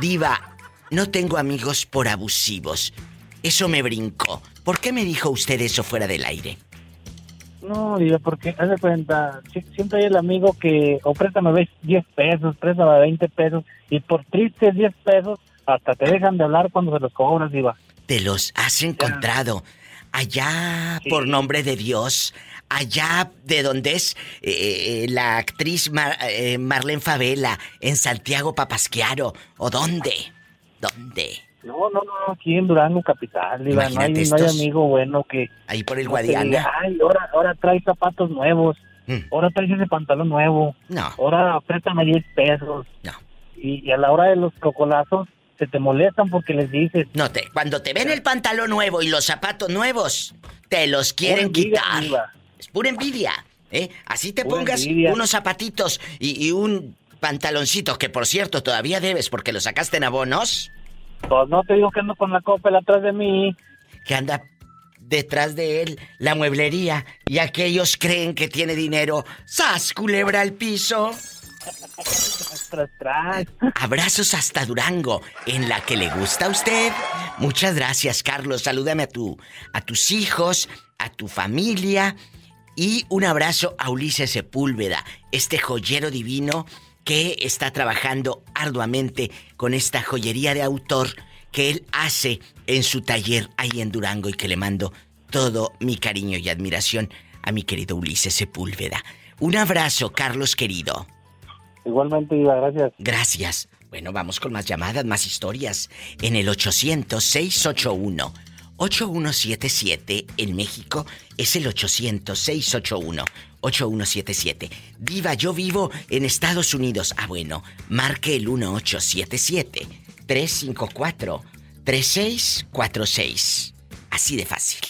Diva, no tengo amigos por abusivos. Eso me brincó. ¿Por qué me dijo usted eso fuera del aire? No, Diva, porque, haz de cuenta, siempre hay el amigo que, o préstame 10 pesos, préstame 20 pesos, y por tristes 10 pesos, hasta te dejan de hablar cuando se los cobras, Diva. Te los has encontrado allá por nombre de Dios, allá de donde es eh, eh, la actriz eh, Marlene Favela, en Santiago Papasquiaro, o dónde, dónde. No, no, no, aquí en Durango Capital, no, hay, no hay amigo bueno que... Ahí por el Guadiana. Ay, ahora, ahora trae zapatos nuevos, mm. ahora trae ese pantalón nuevo, no. ahora préstame 10 pesos. No. Y, y a la hora de los cocolazos, se te molestan porque les dices. No te, cuando te ven el pantalón nuevo y los zapatos nuevos, te los quieren quitar. Es pura envidia, ¿eh? Así te pongas unos zapatitos y, un pantaloncito que por cierto todavía debes porque lo sacaste en abonos. Pues no te digo que ando con la copel atrás de mí. Que anda detrás de él la mueblería y aquellos creen que tiene dinero. ¡Sas, culebra al piso! Abrazos hasta Durango, en la que le gusta a usted. Muchas gracias, Carlos. Salúdame a tu, a tus hijos, a tu familia y un abrazo a Ulises Sepúlveda, este joyero divino que está trabajando arduamente con esta joyería de autor que él hace en su taller ahí en Durango y que le mando todo mi cariño y admiración a mi querido Ulises Sepúlveda. Un abrazo, Carlos querido. Igualmente, Iba, gracias. Gracias. Bueno, vamos con más llamadas, más historias. En el 800-681-8177 en México es el 800-681-8177. Viva, yo vivo en Estados Unidos. Ah, bueno, marque el 1877-354-3646. Así de fácil.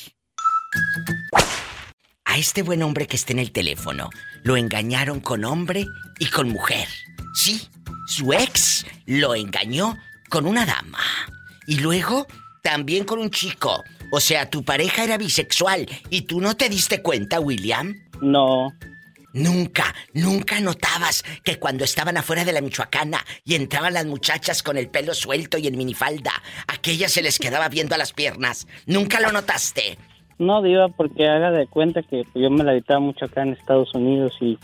A este buen hombre que está en el teléfono, lo engañaron con hombre y con mujer. Sí, su ex lo engañó con una dama. Y luego también con un chico. O sea, tu pareja era bisexual y tú no te diste cuenta, William. No. Nunca, nunca notabas que cuando estaban afuera de la Michoacana y entraban las muchachas con el pelo suelto y en minifalda, aquella se les quedaba viendo a las piernas. ¿Nunca lo notaste? No, Diva, porque haga de cuenta que yo me la editaba mucho acá en Estados Unidos y,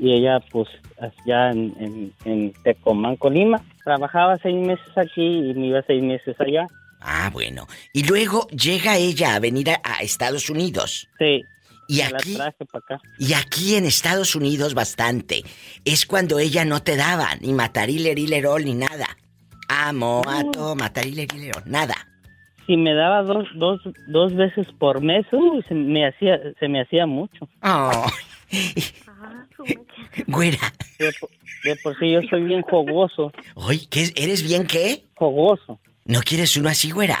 ella, pues, allá en, en, Tecomán, Colima. Trabajaba seis meses aquí y me iba seis meses allá. Ah, bueno. Y luego llega ella a venir a, Estados Unidos. Sí. Y aquí, y aquí en Estados Unidos bastante. Es cuando ella no te daba ni matarilerol ni nada. Amo, ato, matarilerol, nada si me daba dos, dos, dos veces por mes, se me hacía, se me hacía mucho. Oh. Güera. De, por sí yo soy bien jugoso. Oye, ¿qué, ¿eres bien qué? Jugoso. ¿No quieres uno así, güera?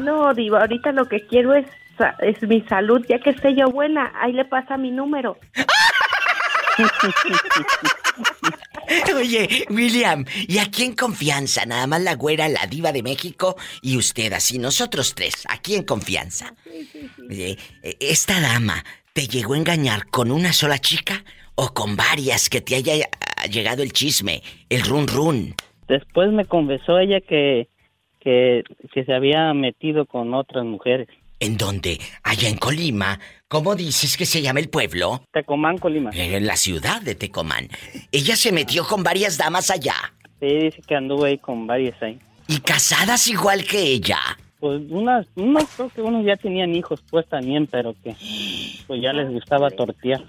No, Diva, ahorita lo que quiero es, es mi salud. Ya que esté yo buena, ahí le pasa mi número. Oye, William, ¿y aquí en confianza? Nada más la güera, la diva de México y usted, así nosotros tres, aquí en confianza. Eh, ¿Esta dama te llegó a engañar con una sola chica o con varias que te haya llegado el chisme, el run run? Después me confesó ella que, que, que se había metido con otras mujeres. ¿En dónde? Allá en Colima. ¿Cómo dices que se llama el pueblo? Tecomán, Colima. En la ciudad de Tecomán. Ella se metió con varias damas allá. Sí, dice que anduvo ahí con varias ahí. ¿Y casadas igual que ella? Pues unas, no creo que unos ya tenían hijos pues también, pero que pues ya les gustaba tortear.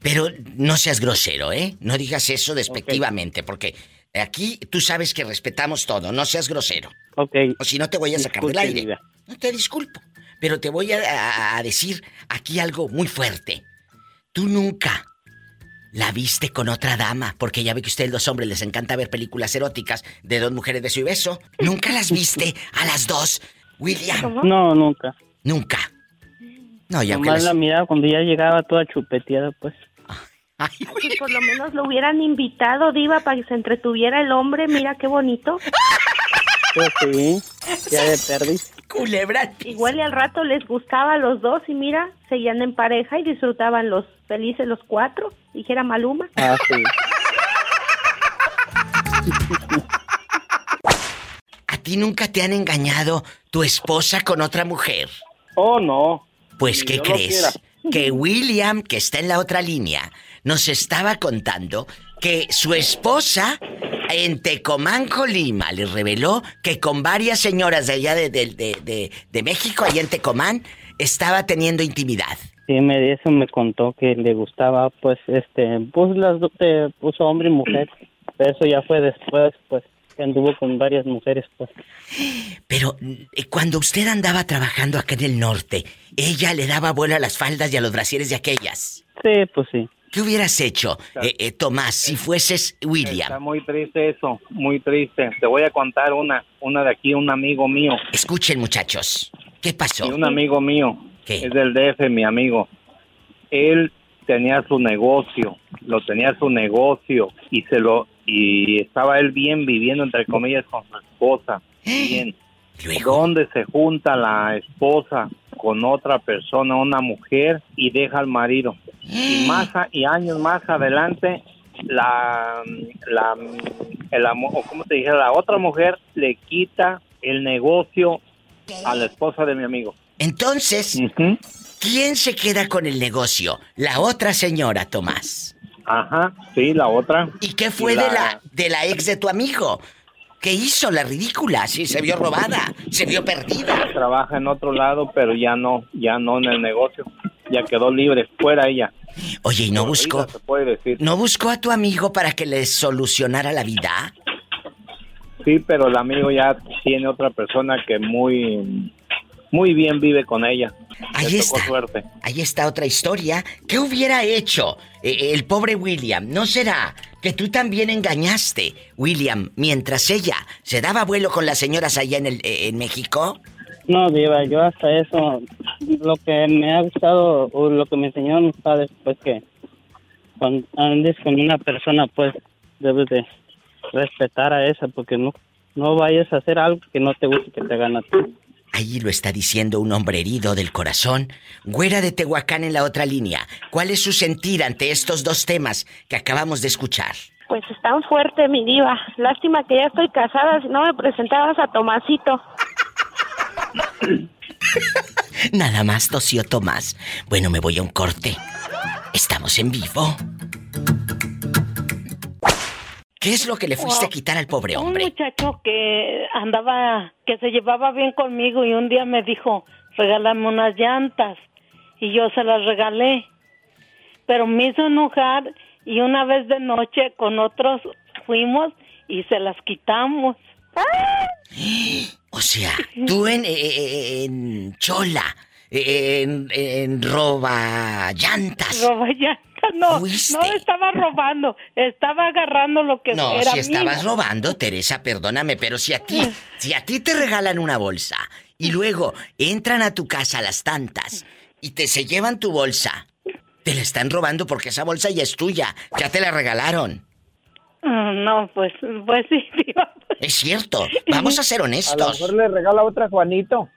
Pero no seas grosero, ¿eh? No digas eso despectivamente, porque aquí tú sabes que respetamos todo, no seas grosero. Ok. O si no te voy a sacar del aire. No te disculpo. Pero te voy a, decir aquí algo muy fuerte. Tú nunca la viste con otra dama, porque ya ve que a ustedes los hombres les encanta ver películas eróticas de dos mujeres de su beso. ¿Nunca las viste a las dos, William? No, nunca. Nunca. No, ya Nomás la miraba cuando ya llegaba toda chupeteada, pues. Ay, por lo menos lo hubieran invitado, Diva, para que se entretuviera el hombre. Mira qué bonito. Pues sí, ya de perdí. Culebra. Igual y al rato les gustaba a los dos y mira, seguían en pareja y disfrutaban los felices los cuatro, dijera Maluma. Ah, sí. ¿A ti nunca te han engañado tu esposa con otra mujer? Oh, no. Pues, ¿qué crees? Que William, que está en la otra línea, nos estaba contando que su esposa en Tecomán, Colima, le reveló que con varias señoras de allá de, de, México, allá en Tecomán, estaba teniendo intimidad. Sí, me, eso me contó que le gustaba, pues, este, pues las puso hombre y mujer. Pero eso ya fue después, pues, que anduvo con varias mujeres, pues. Pero eh, cuando usted andaba trabajando acá en el norte, ella le daba vuelo a las faldas y a los brasieres de aquellas. Sí, pues sí. ¿Qué hubieras hecho, eh, eh, Tomás, si fueses William? Está muy triste eso, muy triste. Te voy a contar una, una de aquí, un amigo mío. Escuchen, muchachos. ¿Qué pasó? un amigo mío. Es del DF, mi amigo. Él tenía su negocio, lo tenía su negocio y se lo y estaba él bien viviendo entre comillas con su esposa. Bien. ¿Dónde se junta la esposa con otra persona, una mujer, y deja al marido? Y más y años más adelante, la, la, el amor, ¿cómo te dije? La otra mujer le quita el negocio a la esposa de mi amigo. Entonces, ¿quién se queda con el negocio? La otra señora, Tomás. Ajá, sí, la otra. ¿Y qué fue de la de la ex de tu amigo? ¿Qué hizo la ridícula? Sí, se vio robada, se vio perdida. Trabaja en otro lado, pero ya no, ya no en el negocio. Ya quedó libre, fuera ella. Oye, ¿y no buscó? ¿No buscó a tu amigo para que le solucionara la vida? Sí, pero el amigo ya tiene otra persona que muy muy bien vive con ella. Ahí está. Suerte. Ahí está otra historia. ¿Qué hubiera hecho eh, el pobre William? ¿No será que tú también engañaste, William, mientras ella se daba vuelo con las señoras allá en, el, eh, en México? No, Diva, yo hasta eso, lo que me ha gustado, o lo que me enseñaron mis padres, pues que cuando andes con una persona, pues debes de respetar a esa, porque no, no vayas a hacer algo que no te guste que te hagan a ti. Ahí lo está diciendo un hombre herido del corazón. Güera de Tehuacán en la otra línea. ¿Cuál es su sentir ante estos dos temas que acabamos de escuchar? Pues tan fuerte, mi diva. Lástima que ya estoy casada, si no me presentabas a Tomasito. Nada más tosió Tomás. Bueno, me voy a un corte. Estamos en vivo. ¿Qué es lo que le fuiste a quitar al pobre hombre? Un muchacho que andaba, que se llevaba bien conmigo y un día me dijo, regálame unas llantas. Y yo se las regalé. Pero me hizo enojar y una vez de noche con otros fuimos y se las quitamos. O sea, tú en, en Chola, en, en roba llantas. Roba llantas no, no estaba robando, estaba agarrando lo que no, si estabas robando, Teresa, perdóname, pero si a ti, si a ti te regalan una bolsa y luego entran a tu casa a las tantas y te se llevan tu bolsa, te la están robando porque esa bolsa ya es tuya, ya te la regalaron. Mm, no, pues, pues sí, tío. Es cierto, vamos a ser honestos. A lo mejor le regala otra Juanito.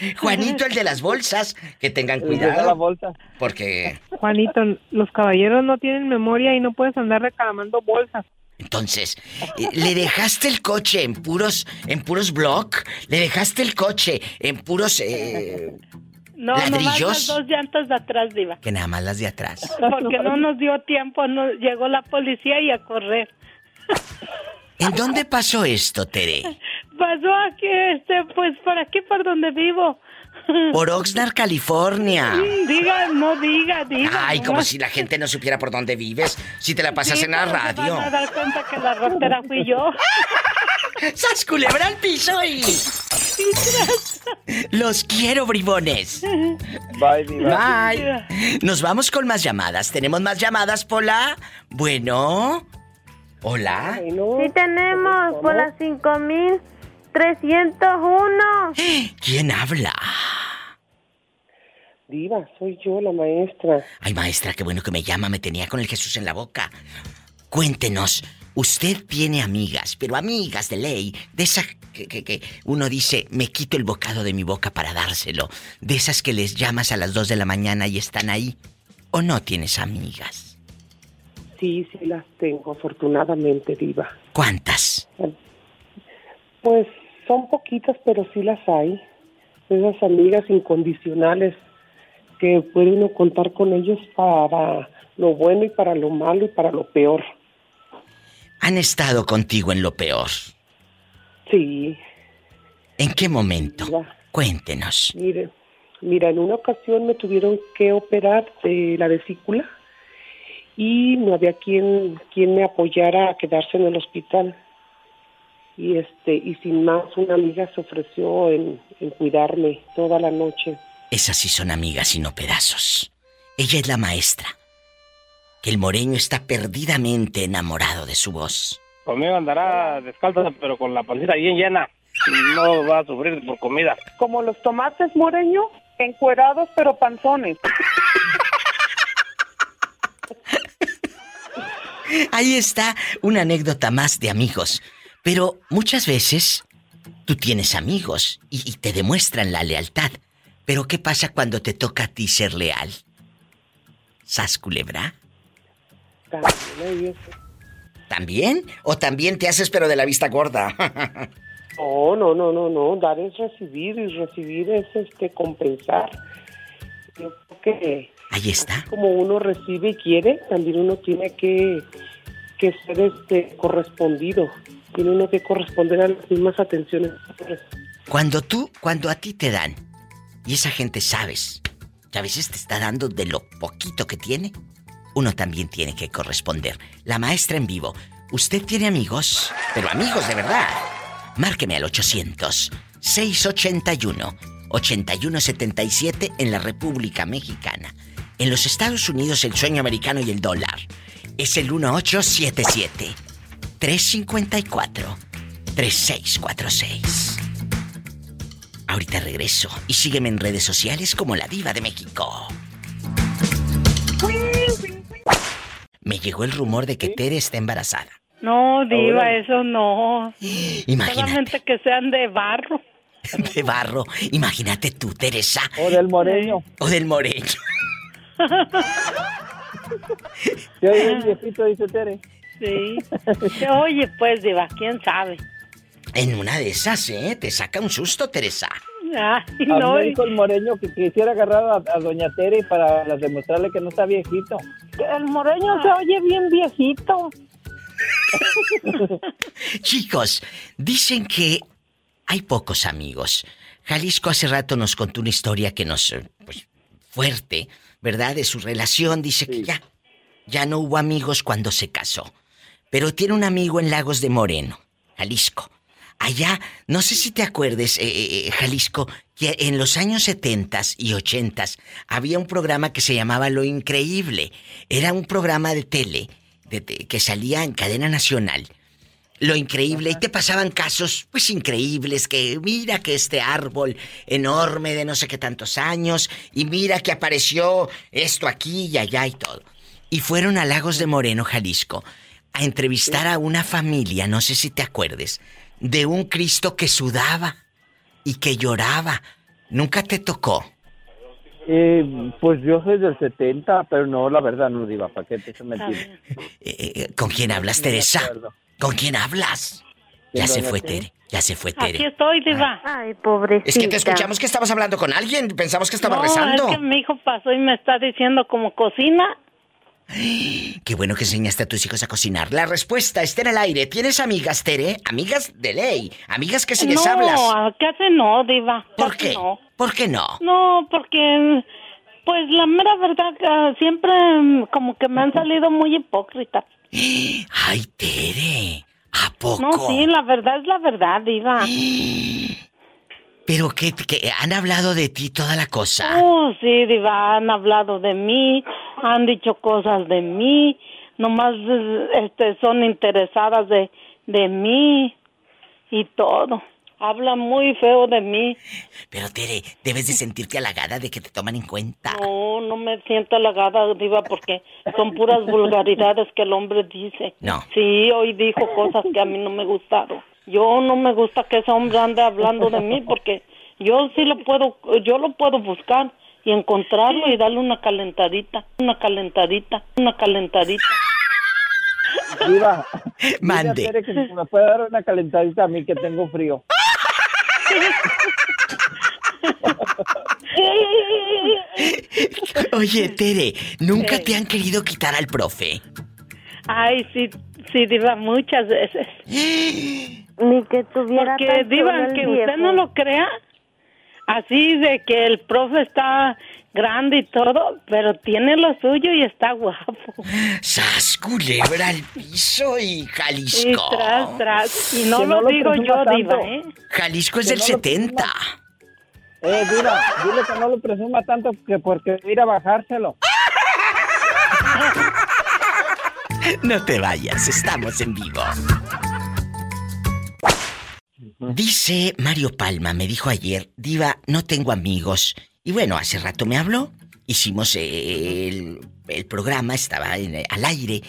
Juanito, el de las bolsas. Que tengan cuidado. La bolsa. Porque. Juanito, los caballeros no tienen memoria y no puedes andar reclamando bolsas. Entonces, eh, ¿le dejaste el coche en puros, en puros block? ¿Le dejaste el coche en puros eh, no, ladrillos? No, las dos llantas de atrás, Diva. Que nada más las de atrás. Porque no nos dio tiempo, no, llegó la policía y a correr. ¿En dónde pasó esto, Tere? Pasó aquí, este, pues por aquí por donde vivo. Por Oxnard, California. Diga, no diga, diga. Ay, como si la gente no supiera por dónde vives, si te la pasas en la radio. Se van a dar cuenta que la rostera fui yo. ¡Sas culebra al piso y... Los quiero, bribones. Bye, Bye. Nos vamos con más llamadas. ¿Tenemos más llamadas, Pola? Bueno. Hola. Sí tenemos, Pola 5301. ¿Quién habla? Diva, soy yo, la maestra. Ay, maestra, qué bueno que me llama. Me tenía con el Jesús en la boca. Cuéntenos, Usted tiene amigas, pero amigas de ley, de esas que, uno dice, me quito el bocado de mi boca para dárselo, de esas que les llamas a las 2 de la mañana y están ahí, ¿o no tienes amigas? Sí, sí las tengo, afortunadamente, Diva. ¿Cuántas? Pues son poquitas, pero sí las hay. Esas amigas incondicionales que puede uno contar con ellos para lo bueno y para lo malo y para lo peor han estado contigo en lo peor. Sí. ¿En qué momento? Cuéntenos. Mire, mira, en una ocasión me tuvieron que operar de la vesícula y no había quien, quien me apoyara a quedarse en el hospital. Y este, y sin más, una amiga se ofreció en, en cuidarme toda la noche. Esas sí son amigas y no pedazos. Ella es la maestra que el moreño está perdidamente enamorado de su voz. Conmigo andará descalzo, pero con la pancita bien llena. No va a sufrir por comida. Como los tomates moreño, encuerados pero panzones. Ahí está una anécdota más de amigos. Pero muchas veces tú tienes amigos y, y, te demuestran la lealtad. Pero ¿qué pasa cuando te toca a ti ser leal? ¿Sas culebra? También ¿O también te haces pero de la vista gorda? no, no, no, no, no. Dar es recibir y recibir es este compensar. Yo creo que ahí está. Como uno recibe y quiere, también uno tiene que, que ser este correspondido. Tiene uno que corresponder a las mismas atenciones. Cuando tú, cuando a ti te dan y esa gente sabes que a veces te está dando de lo poquito que tiene, uno también tiene que corresponder. La maestra en vivo. ¿Usted tiene amigos? Pero amigos de verdad. Márqueme al 800 681 8177 en la República Mexicana. En los Estados Unidos el sueño americano y el dólar es el 1877 354 3646. Ahorita regreso y sígueme en redes sociales como La Diva de México. Me llegó el rumor de que Tere está embarazada. No, Diva, eso no. Imagínate. Solamente que sean de barro. De barro. Imagínate tú, Teresa. O del moreño. O del moreño. ¿Qué oye el viejito, dice Tere? Sí. Oye, pues, Diva, quién sabe. En una de esas, ¿eh? Te saca un susto, Teresa. Ay, no. A dijo el moreño que quisiera agarrar a, Doña Tere para demostrarle que no está viejito. El moreño se oye bien viejito. Chicos, dicen que hay pocos amigos. Jalisco hace rato nos contó una historia que nos... Pues, fuerte, ¿verdad? De su relación. Dice que ya, ya no hubo amigos cuando se casó. Pero tiene un amigo en Lagos de Moreno, Jalisco. Allá, no sé si te acuerdes, eh, eh, eh, Jalisco, que en los años 70 y 80 había un programa que se llamaba Lo Increíble. Era un programa de tele que salía en cadena nacional. Lo increíble, y te pasaban casos pues increíbles, que mira que este árbol enorme de no sé qué tantos años, y mira que apareció esto aquí y allá y todo. Y fueron a Lagos de Moreno, Jalisco, a entrevistar a una familia, no sé si te acuerdes, de un Cristo que sudaba y que lloraba. ¿Nunca te tocó? Eh, pues yo soy del 70, pero no, la verdad no diva, ¿para qué te eh, eh, ¿Con quién hablas, Teresa? ¿Con quién hablas? Ya se fue Tere, ya se fue Tere. Aquí estoy, diva. Ay, pobrecita. Es que te escuchamos que estabas hablando con alguien, pensamos que estaba rezando. es que mi hijo pasó y me está diciendo como cocina. Qué bueno que enseñaste a tus hijos a cocinar. La respuesta está en el aire. ¿Tienes amigas, Tere? Amigas de ley. Amigas que si les hablas. No, casi no, Diva. ¿Por Casi qué? No. ¿Por qué no? No, porque, pues la mera verdad, que siempre mm, como que me han salido muy hipócritas. Ay, Tere. ¿A poco? No, sí, la verdad es la verdad, Diva. Pero que, que han hablado de ti toda la cosa. Oh, sí, Diva, han hablado de mí, han dicho cosas de mí, nomás este, son interesadas de, de mí y todo. Hablan muy feo de mí. Pero Tere, debes de sentirte halagada de que te toman en cuenta. No, no me siento halagada, Diva, porque son puras vulgaridades que el hombre dice. No. Sí, hoy dijo cosas que a mí no me gustaron. Yo no me gusta que ese hombre ande hablando de mí porque yo sí lo puedo, yo lo puedo buscar y encontrarlo y darle una calentadita, una calentadita, una calentadita. Diva. Mande. dile a Tere que si me puede dar una calentadita a mí que tengo frío. Oye, Tere, ¿nunca te han querido quitar al profe? Ay, sí, sí, Diva, muchas veces. Ni que tuviera Porque, Diva, que usted no lo crea, así de que el profe está grande y todo, pero tiene lo suyo y está guapo. ¡Sas, culebra al piso y Y Jalisco! tras, tras. Y no lo, no lo digo yo, tanto. Diva, ¿eh? Jalisco es Que del no lo 70. Eh, Diva, dile que no lo presuma tanto que porque ir a bajárselo. No te vayas, estamos en vivo. Dice Mario Palma, me dijo ayer, Diva, no tengo amigos. Y bueno, hace rato me habló, hicimos el, el programa, estaba en- al aire,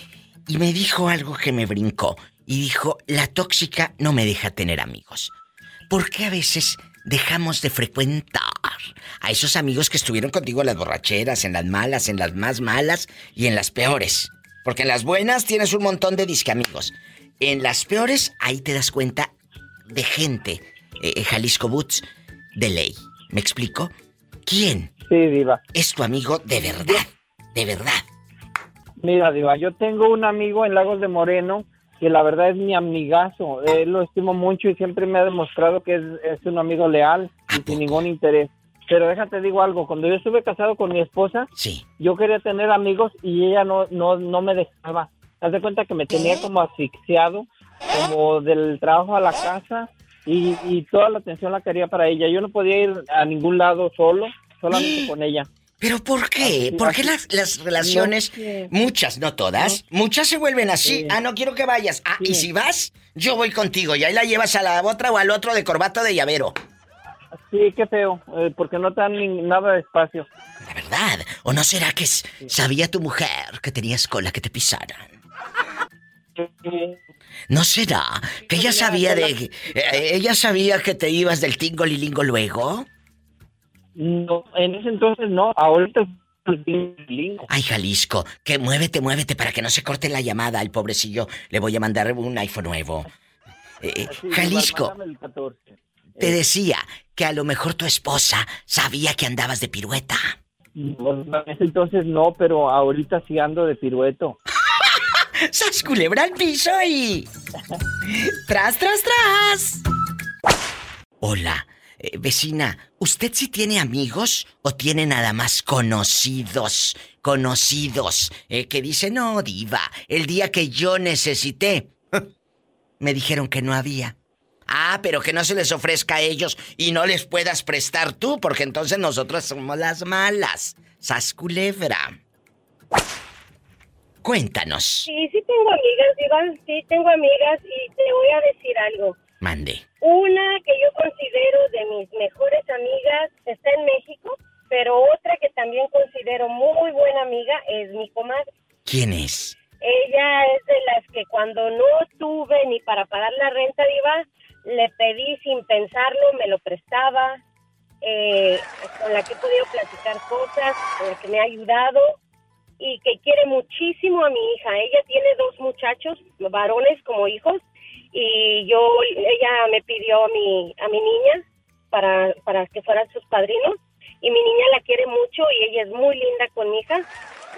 y me dijo algo que me brincó. Y dijo, la tóxica no me deja tener amigos. ¿Por qué a veces dejamos de frecuentar a esos amigos que estuvieron contigo en las borracheras, en las malas, en las más malas y en las peores? Porque en las buenas tienes un montón de disque amigos. En las peores, ahí te das cuenta de gente. eh, Jalisco Boots, de ley. ¿Me explico? ¿Quién Sí, Diva. es tu amigo de verdad? De verdad. Mira, Diva, yo tengo un amigo en Lagos de Moreno que la verdad es mi amigazo. Él lo estimo mucho y siempre me ha demostrado que es, es un amigo leal y sin ningún interés. Pero déjate digo algo, cuando yo estuve casado con mi esposa, sí. yo quería tener amigos y ella no, no, no me dejaba. Haz de cuenta que me tenía como asfixiado, como del trabajo a la casa y, y toda la atención la quería para ella. Yo no podía ir a ningún lado solo, solamente con ella. ¿Pero por qué? Así- ¿Por qué las, las relaciones, muchas, no todas, muchas se vuelven así? Sí. Ah, no quiero que vayas. Ah, y si vas, yo voy contigo y ahí la llevas a la otra o al otro de corbato de llavero. Sí, qué feo, eh, porque no te dan ni- nada de espacio. La verdad. ¿O no será que sabía tu mujer que tenías cola que te pisaran? ¿No será que ella sabía de... eh, ella sabía que te ibas del tingo lilingo luego? No, en ese entonces no, ahorita. Ay, Jalisco, que muévete, muévete para que no se corte la llamada al pobrecillo. Le voy a mandar un iPhone nuevo. Eh, Jalisco, mándame el 14. Te decía que a lo mejor tu esposa sabía que andabas de pirueta. Ese entonces no, pero ahorita sí ando de pirueto. ¡Sas culebra al piso y... ¡Tras, tras, tras! Hola, eh, vecina, ¿usted sí tiene amigos o tiene nada más conocidos? Conocidos, eh, que dicen, no, diva, el día que yo necesité, me dijeron que no había. Ah, pero que no se les ofrezca a ellos y no les puedas prestar tú, porque entonces nosotros somos las malas. Sas culebra. Cuéntanos. Sí, sí tengo amigas, Iván, sí tengo amigas y te voy a decir algo. Mande. Una que yo considero de mis mejores amigas está en México, pero otra que también considero muy buena amiga es mi comadre. ¿Quién es? Ella es de las que cuando no tuve ni para pagar la renta, Diva, le pedí sin pensarlo, me lo prestaba, eh, con la que he podido platicar cosas, con la que me ha ayudado y que quiere muchísimo a mi hija. Ella tiene dos muchachos, varones como hijos, y yo, ella me pidió a mi, a mi niña para, para que fueran sus padrinos, y mi niña la quiere mucho y ella es muy linda con mi hija,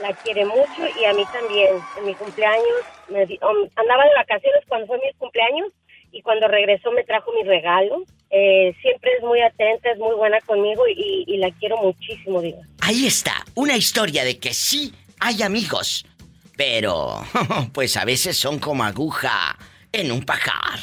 la quiere mucho y a mí también. En mi cumpleaños, me, um, andaba de vacaciones cuando fue mi cumpleaños y cuando regresó me trajo mi regalo. Eh, siempre es muy atenta, es muy buena conmigo y, y la quiero muchísimo, digo. Ahí está, una historia de que sí hay amigos, pero pues a veces son como aguja en un pajar.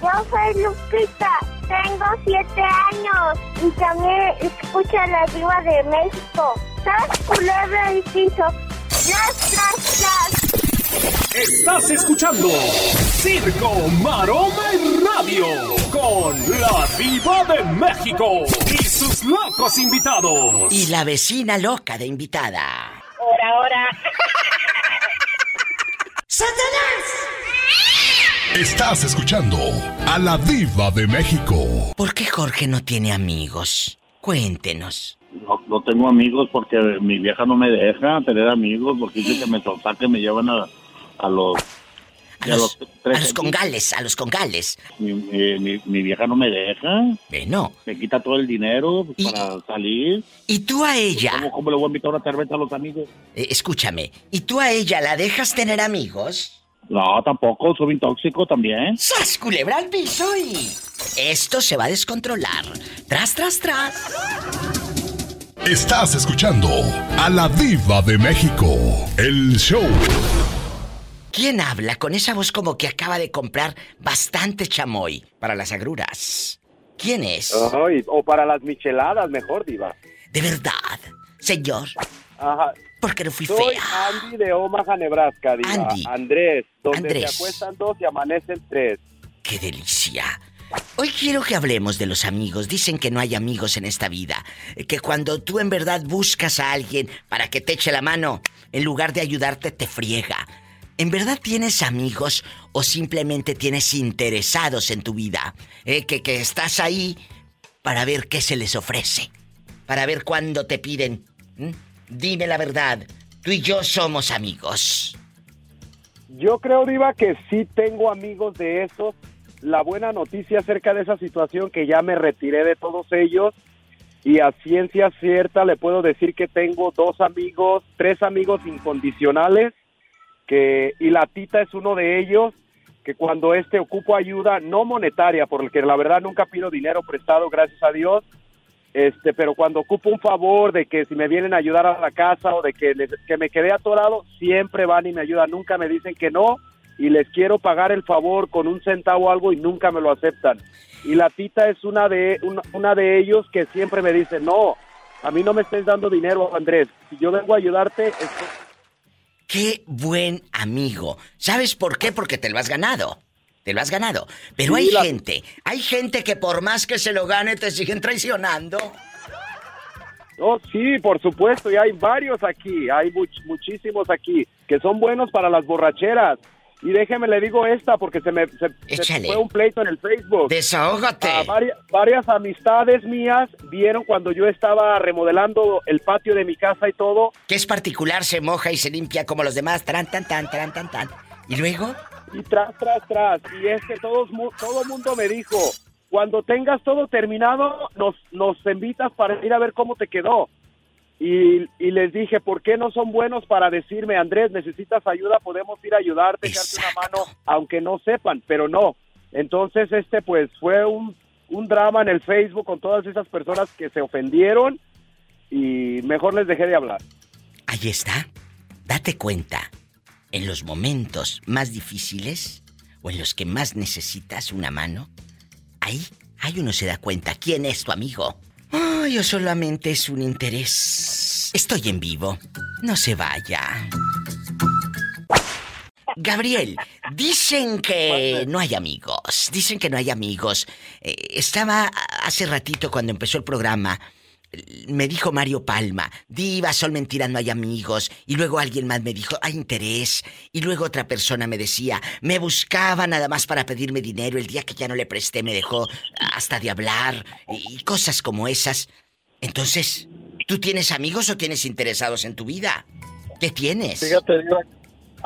Yo soy Lupita, tengo siete años y también escucho la diva de México. ¿Sabes culebra y piso? ¡Tras, tras, tras! Estás escuchando Circo, Maroma y Radio con la diva de México y sus locos invitados. Y la vecina loca de invitada. Ahora, ahora. ¡Satanás! Estás escuchando a la diva de México. ¿Por qué Jorge no tiene amigos? Cuéntenos. No, no tengo amigos porque mi vieja no me deja tener amigos porque dice que me que me llevan a, a los a los, a los congales, a los congales. Mi, mi, mi, vieja no me deja. Bueno. Me quita todo el dinero para salir. ¿Y tú a ella? ¿Cómo, cómo le voy a invitar a una cerveza a los amigos? Eh, escúchame, ¿y tú a ella la dejas tener amigos? No, tampoco, soy bien tóxico también. ¡Sas, culebra al piso y... Esto se va a descontrolar. Tras, tras, tras. Estás escuchando a la diva de México, el show. ¿Quién habla con esa voz como que acaba de comprar bastante chamoy para las agruras? ¿Quién es? Ay, o para las micheladas, mejor, diva. ¿De verdad? Señor. Ajá. Porque no fui Soy fea. Andy de Omaha, Nebraska, diva. Andy. Andrés, donde Andrés. se acuestan dos y amanecen tres. ¡Qué delicia! Hoy quiero que hablemos de los amigos. Dicen que no hay amigos en esta vida. Que cuando tú en verdad buscas a alguien para que te eche la mano, en lugar de ayudarte, te friega. ¿En verdad tienes amigos o simplemente tienes interesados en tu vida? Eh, que, que estás ahí para ver qué se les ofrece. Para ver cuándo te piden. ¿Mm? Dime la verdad. Tú y yo somos amigos. Yo creo, Diva, que sí tengo amigos de esos. La buena noticia acerca de esa situación que ya me retiré de todos ellos y a ciencia cierta le puedo decir que tengo dos amigos, tres amigos incondicionales que y la tita es uno de ellos que cuando este ocupo ayuda no monetaria porque la verdad nunca pido dinero prestado gracias a Dios este pero cuando ocupo un favor de que si me vienen a ayudar a la casa o de que, les- que me quedé atorado siempre van y me ayudan. Nunca me dicen que no y les quiero pagar el favor con un centavo o algo y nunca me lo aceptan. Y la tita es una de una, de ellos que siempre me dice no a mí no me estés dando dinero Andrés. Si yo vengo a ayudarte Qué buen amigo. ¿Sabes por qué? Porque te lo has ganado. Te lo has ganado. Pero hay la- gente, hay gente que por más que se lo gane te siguen traicionando. No, sí, por supuesto, y hay varios aquí, hay much- muchísimos aquí que son buenos para las borracheras. Y déjeme le digo esta porque se me se- se fue un pleito en el Facebook. Desahógate. Ah, varias, varias amistades mías vieron cuando yo estaba remodelando el patio de mi casa y todo. Que es particular, se moja y se limpia como los demás. Tran, tan, tan, tran, tan, tan. ¿Y luego? Y tras, tras, tras. Y es que todos, todo el mundo me dijo, cuando tengas todo terminado, nos, nos invitas para ir a ver cómo te quedó. Y, y les dije, ¿por qué no son buenos para decirme, Andrés, necesitas ayuda, podemos ir a ayudarte, echarte una mano, aunque no sepan, pero no. Entonces, este, pues, fue un, un drama en el Facebook con todas esas personas que se ofendieron y mejor les dejé de hablar. Ahí está. Date cuenta. En los momentos más difíciles o en los que más necesitas una mano, ahí, ahí uno se da cuenta quién es tu amigo. Ay, o solamente es un interés. Estoy en vivo. No se vaya. Gabriel, dicen que no hay amigos. Dicen que no hay amigos. Eh, estaba hace ratito cuando empezó el programa. Me dijo Mario Palma, diva, son mentiras, no hay amigos. Y luego alguien más me dijo, hay interés. Y luego otra persona me decía, me buscaba nada más para pedirme dinero. El día que ya no le presté me dejó hasta de hablar. Y, y cosas como esas. Entonces, ¿tú tienes amigos o tienes interesados en tu vida? ¿Qué tienes? Fíjate, Diva.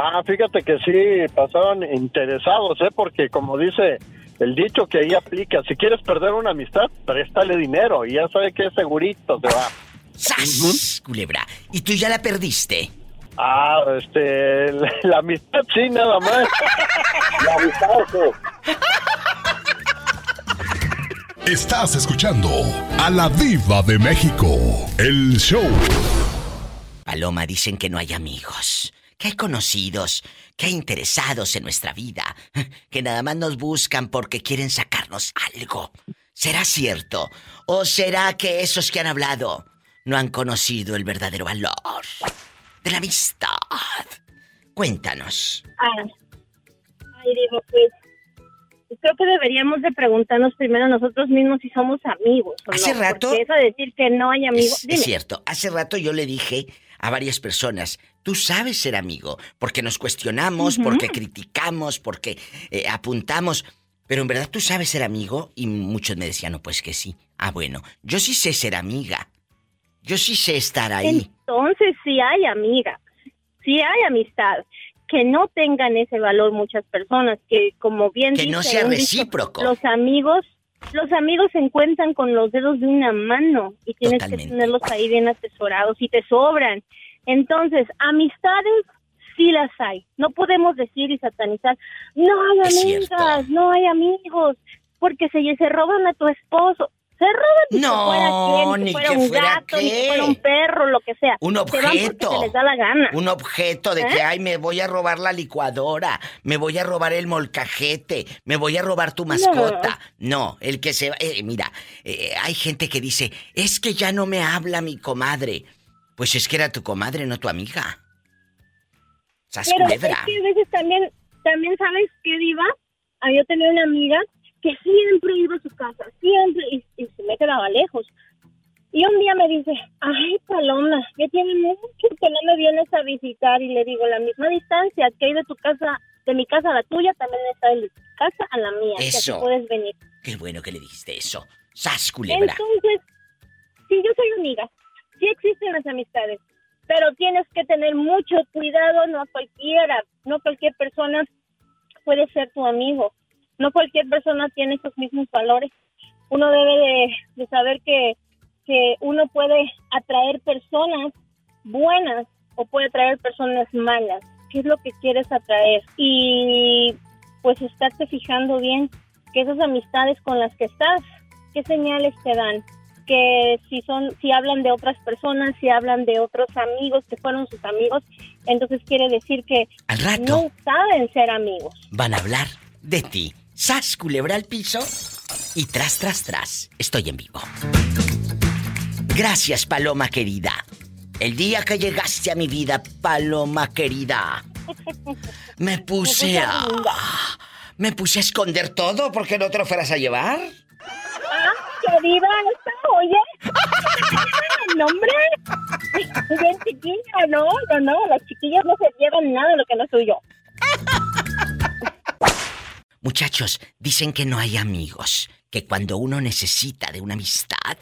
Ah, fíjate que sí pasaron interesados, ¿eh? Porque como dice el dicho que ahí aplica, si quieres perder una amistad, préstale dinero y ya sabe que es segurito se va. ¡Sas! Culebra. ¿Y tú ya la perdiste? Ah, este, la, amistad sí, nada más. la amistad sí. Estás escuchando a la diva de México, el show. Paloma, dicen que no hay amigos, que hay conocidos, que hay interesados en nuestra vida, que nada más nos buscan porque quieren sacarnos algo. ¿Será cierto? ¿O será que esos que han hablado no han conocido el verdadero valor de la amistad? Cuéntanos. Ah, ay, digo, pues creo que deberíamos de preguntarnos primero nosotros mismos si somos amigos. O hace rato. eso de decir que no hay amigos. Es, es, cierto. Hace rato yo le dije a varias personas, tú sabes ser amigo, porque nos cuestionamos, porque criticamos, porque eh, apuntamos. Pero en verdad tú sabes ser amigo y muchos me decían, no, pues que sí. Ah, bueno, yo sí sé ser amiga. Yo sí sé estar ahí. Entonces sí hay amiga, sí hay amistad. Que no tengan ese valor muchas personas, que como bien Que no sea recíproco. los amigos, los amigos se encuentran con los dedos de una mano y tienes que tenerlos ahí bien atesorados y te sobran. Entonces, amistades sí las hay. No podemos decir y satanizar, no hay amigas, no hay amigos, porque se, se roban a tu esposo. Se roban ni no, que fuera quien, ni fuera que un fuera gato, ni que qué. fuera un perro, lo que sea. Un objeto. se les da la gana. Un objeto de ¿Eh? que, ay, me voy a robar la licuadora, me voy a robar el molcajete, me voy a robar tu mascota. No, el que se va. eh, mira, eh, hay gente que dice, es que ya no me habla mi comadre. Pues es que era tu comadre, no tu amiga. Pero es que a veces también, también sabes qué diva, Ah, yo tenía una amiga que siempre iba a su casa, siempre, y, y se me quedaba lejos. Y un día me dice, ay Paloma, ya tiene mucho que no me vienes a visitar y le digo, la misma distancia que hay de tu casa, de mi casa a la tuya, también está de tu casa a la mía, que Eso. puedes venir. Qué bueno que le dijiste eso. Sas culebra. Entonces, sí, yo soy amiga, sí existen las amistades, pero tienes que tener mucho cuidado, no a cualquiera, no cualquier persona puede ser tu amigo, no cualquier persona tiene esos mismos valores. Uno debe de, de saber que, que uno puede atraer personas buenas o puede atraer personas malas. ¿Qué es lo que quieres atraer? Y pues estarte fijando bien que esas amistades con las que estás, qué señales te dan, que si son, si hablan de otras personas, si hablan de otros amigos que fueron sus amigos, entonces quiere decir que Al rato. no saben ser amigos. Van a hablar de ti. Sas culebra al piso y tras, tras, tras. Estoy en vivo. Gracias, Paloma querida. El día que llegaste a mi vida, Paloma querida, me puse a. Me puse a esconder todo porque no te lo fueras a llevar. Ah, que viva esta, oye. no, hombre. Bien chiquilla, no, no, no. Las chiquillas no se llevan nada de lo que no es suyo. Muchachos, dicen que no hay amigos, que cuando uno necesita de una amistad,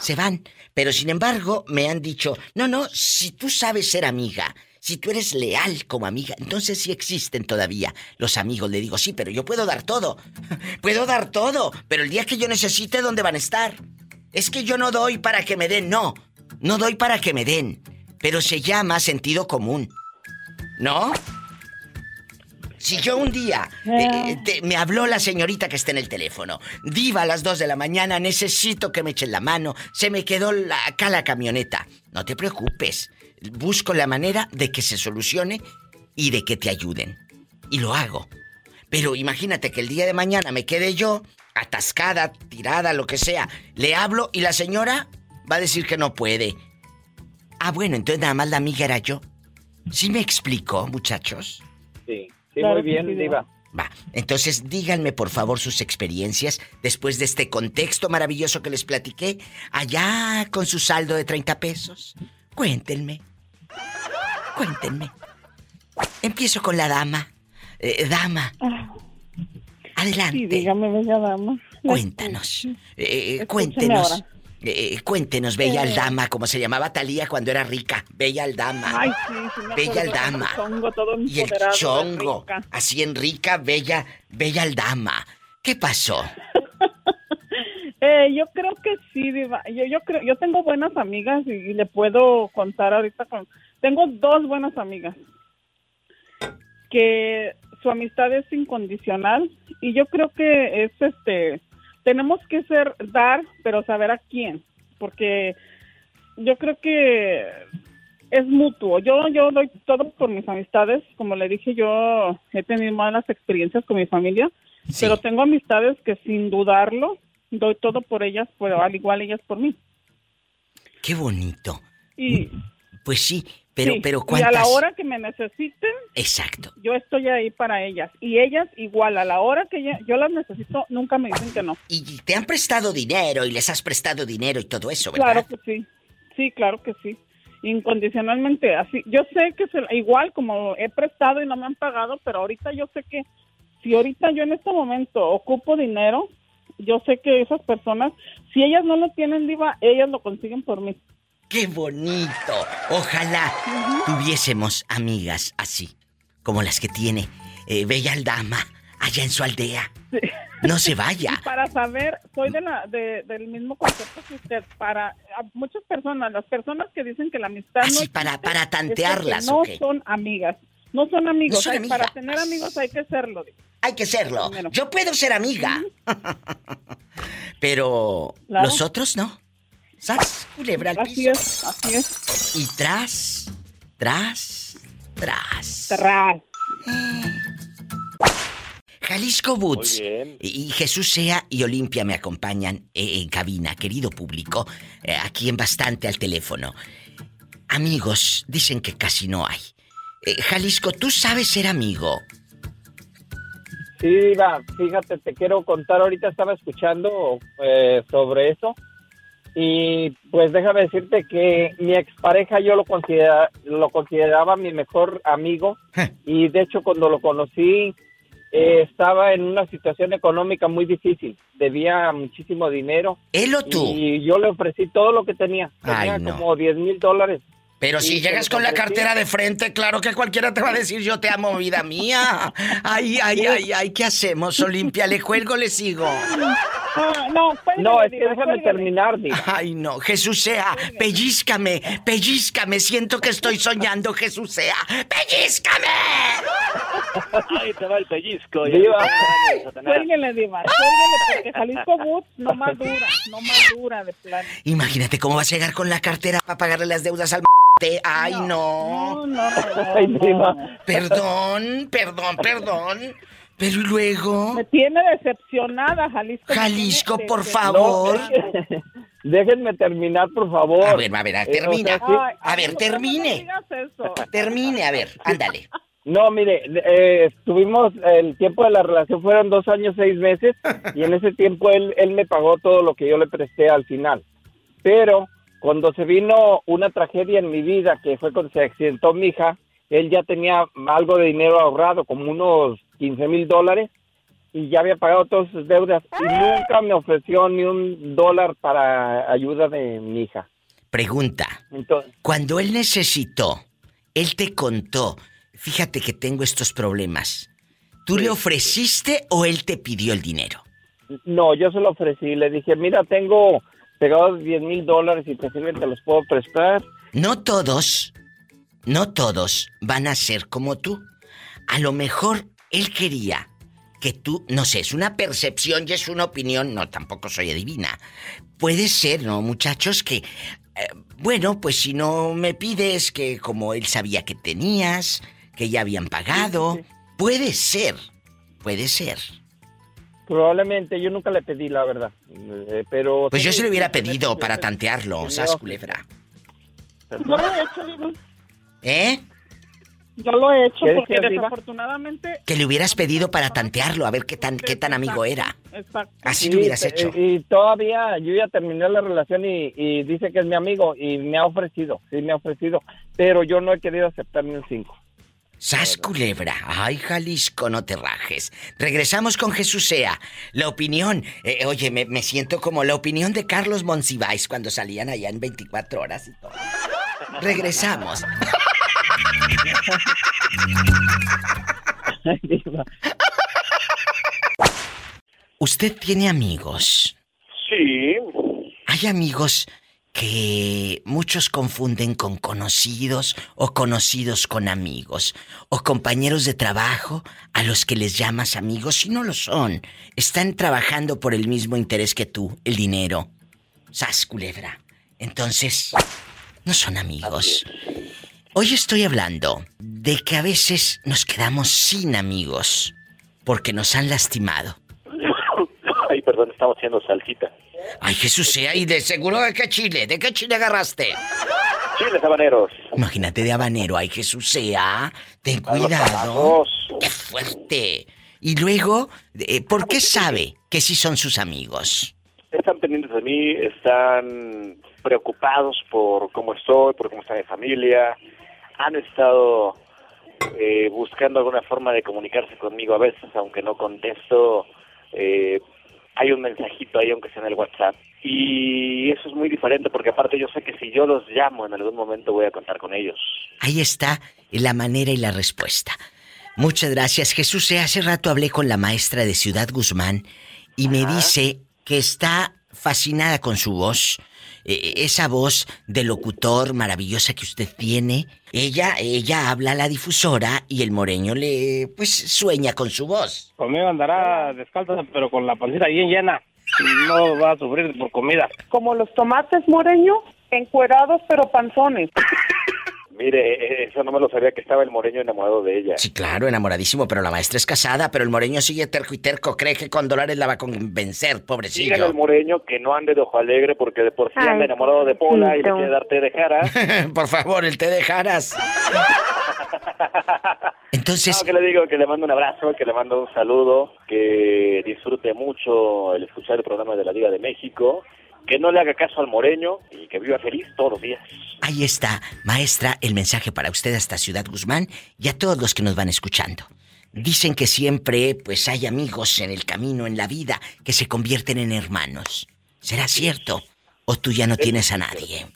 se van. Pero sin embargo, me han dicho, no, no, si tú sabes ser amiga, si tú eres leal como amiga, entonces sí existen todavía los amigos. Le digo, sí, pero yo puedo dar todo. Puedo dar todo, pero el día que yo necesite, ¿dónde van a estar? Es que yo no doy para que me den, no. No doy para que me den. Pero se llama sentido común. ¿No? Si yo un día eh, te- me habló la señorita que está en el teléfono, diva a las 2 de la mañana, necesito que me echen la mano, se me quedó la- acá la camioneta. No te preocupes, busco la manera de que se solucione y de que te ayuden. Y lo hago. Pero imagínate que el día de mañana me quede yo atascada, tirada, lo que sea. Le hablo y la señora va a decir que no puede. Ah, bueno, entonces nada más la amiga era yo. ¿Sí me explico, muchachos? Sí, sí, Claro muy bien, sí, Diva. Va, entonces díganme por favor sus experiencias después de este contexto maravilloso que les platiqué, allá con su saldo de 30 pesos. Cuéntenme. Cuéntenme. Empiezo con la dama. Eh, dama. Adelante. Sí, dígame, bella dama. Cuéntanos. Eh, cuéntenos. ahora. Eh, cuéntenos, Bella Eh. Aldama, como se llamaba Talía cuando era rica. Bella Aldama. Ay, sí, sí me Bella Aldama. el chongo todo Y el chongo. Así en rica, bella, bella Aldama. ¿Qué pasó? Eh, yo creo que sí, Diva. Yo, yo creo, yo tengo buenas amigas y, le puedo contar ahorita con. Tengo dos buenas amigas que su amistad es incondicional y yo creo que es este. Tenemos que ser dar, pero saber a quién, porque yo creo que es mutuo. Yo yo doy todo por mis amistades, como le dije, yo he tenido malas experiencias con mi familia, pero tengo amistades que sin dudarlo doy todo por ellas, pero al igual ellas por mí. Qué bonito. Y pues sí, pero pero Y a la hora que me necesiten, Exacto. yo estoy ahí para ellas y ellas igual a la hora que yo, yo las necesito nunca me dicen que no. Y te han prestado dinero y les has prestado dinero y todo eso, ¿verdad? Claro que sí. Sí, claro que sí. Incondicionalmente, así. Yo sé que se, igual como he prestado y no me han pagado, pero ahorita yo sé que si ahorita yo en este momento ocupo dinero, yo sé que esas personas, si ellas no lo tienen, diva, ellas lo consiguen por mí. ¡Qué bonito! Ojalá tuviésemos amigas así, como las que tiene eh, Bella Aldama allá en su aldea. No se vaya. Para saber, soy de la, de- del mismo concepto que usted. Para a muchas personas, las personas que dicen que la amistad no Así, para- existe, para tantearlas, no son amigas. No son amigos. No son. Para tener amigos hay que serlo. Hay que serlo. Yo puedo ser amiga. Pero Claro. los otros no. ¿Sabes? Culebra al Así es, así es. Y tras, tras, tras. Tras. Jalisco Boots. Muy bien. Y Jesús Sea y Olimpia me acompañan eh, en cabina, querido público, eh, aquí en bastante al teléfono. Amigos, dicen que casi no hay. Eh, Jalisco, ¿tú sabes ser amigo? Sí, Diva, fíjate, te quiero contar, ahorita estaba escuchando eh, sobre eso y pues déjame decirte que mi expareja yo lo, considera, lo consideraba mi mejor amigo y de hecho cuando lo conocí eh, estaba en una situación económica muy difícil, debía muchísimo dinero. ¿Él o tú? Y yo le ofrecí todo lo que tenía, Ay, tenía no. como 10 mil dólares. Pero si llegas con la cartera de frente, claro que cualquiera te va a decir yo te amo, vida mía. Ay, ay, ay, ay, ¿qué hacemos, Olimpia? ¿Le cuelgo o le sigo? Ah, no, No, es que déjame terminar, Diva. Ay, no, Jesús sea, pellízcame, pellízcame, siento que estoy soñando, Jesús sea, pellízcame. Ahí te va el pellizco. Diva. Cuélguele, Diva, cuélguele, porque Jalisco Boots no más dura, no más dura de plano. Imagínate cómo vas a llegar con la cartera para pagarle las deudas al Ay, no. No, no. Perdón, perdón, perdón. Pero ¿y luego? Me tiene decepcionada, Jalisco. Jalisco, tiene por favor. Déjenme terminar, por favor. A ver, a ver, a- Eh, o termina. sea, sí- Ay, A ver, termine. No, me digas eso. Termine, a ver, ándale. No, mire, eh, estuvimos, el tiempo de la relación fueron dos años, seis meses, y en ese tiempo él, él me pagó todo lo que yo le presté al final. Pero cuando se vino una tragedia en mi vida, que fue cuando se accidentó mi hija, él ya tenía algo de dinero ahorrado, como unos 15 mil dólares, y ya había pagado todas sus deudas, y nunca me ofreció ni un dólar para ayuda de mi hija. Pregunta. Entonces, Cuando él necesitó, él te contó, fíjate que tengo estos problemas. ¿Tú le ofreciste o él te pidió el dinero? No, yo se lo ofrecí. Le dije, mira, tengo pegados 10 mil dólares y te sirven, te los puedo prestar. No todos, no todos van a ser como tú. A lo mejor él quería que tú, no sé, es una percepción y es una opinión, no, tampoco soy adivina. Puede ser, ¿no, muchachos? Que, eh, bueno, pues si no me pides que como él sabía que tenías, que ya habían pagado, puede ser, puede ser. Probablemente, yo nunca le pedí, la verdad. Eh, pero... Pues yo se lo hubiera pedido para tantearlo, sas culebra. Yo lo he hecho, Diva. ¿Eh? Yo lo he hecho ¿Qué porque desafortunadamente. Que le hubieras pedido para tantearlo, a ver qué tan, qué tan amigo era. Exacto. Así Sí, lo hubieras hecho. Y todavía, yo ya terminé la relación y, y dice que es mi amigo y me ha ofrecido, sí me ha ofrecido, pero yo no he querido aceptar ni un cinco. Sas culebra. Ay, Jalisco, no te rajes. Regresamos con Jesús Sea. La opinión. eh, oye, me, me siento como la opinión de Carlos Monsiváis cuando salían allá en 24 horas y todo. Regresamos. ¿Usted tiene amigos Sí. Hay amigos que muchos confunden con conocidos o conocidos con amigos, o compañeros de trabajo a los que les llamas amigos y no lo son. Están trabajando por el mismo interés que tú, el dinero. Sas, culebra. Entonces, no son amigos. Hoy estoy hablando de que a veces nos quedamos sin amigos porque nos han lastimado. Ay, perdón, estaba haciendo salsita. Ay, Jesús sea, y de seguro de qué chile, ¿de qué chile agarraste? Chiles habaneros. Imagínate de habanero, ay Jesús sea, ten cuidado. ¡Qué fuerte! Y luego, eh, ¿por qué sabe que sí son sus amigos? Están pendientes de mí, están preocupados por cómo estoy, por cómo está mi familia. Han estado eh, buscando alguna forma de comunicarse conmigo a veces, aunque no contesto. Eh, hay un mensajito ahí, aunque sea en el WhatsApp. Y eso es muy diferente porque aparte yo sé que si yo los llamo en algún momento voy a contar con ellos. Ahí está la manera y la respuesta. Muchas gracias, Jesús. Hace rato hablé con la maestra de Ciudad Guzmán y me dice que está fascinada con su voz, eh, esa voz de locutor maravillosa que usted tiene. Ella, ella habla a la difusora y el moreño le, pues, sueña con su voz. Conmigo andará descalza, pero con la pancita bien llena. No va a sufrir por comida. Como los tomates moreño, encuerados pero panzones. Mire, eso no me lo sabía que estaba el moreño enamorado de ella. Sí, claro, enamoradísimo, pero la maestra es casada, pero el moreño sigue terco y terco, cree que con dólares la va a convencer, pobrecillo. Dígale al moreño que no ande de ojo alegre porque de por sí anda enamorado de Pola y le quiere dar té de jaras. por favor, el té de jaras. Entonces... No, que le digo que le mando un abrazo, que le mando un saludo, que disfrute mucho el escuchar el programa de la Liga de México que no le haga caso al moreño y que viva feliz todos los días. Ahí está, maestra, el mensaje para usted hasta Ciudad Guzmán y a todos los que nos van escuchando. Dicen que siempre pues hay amigos en el camino, en la vida, que se convierten en hermanos. ¿Será cierto? ¿O tú ya no tienes a nadie?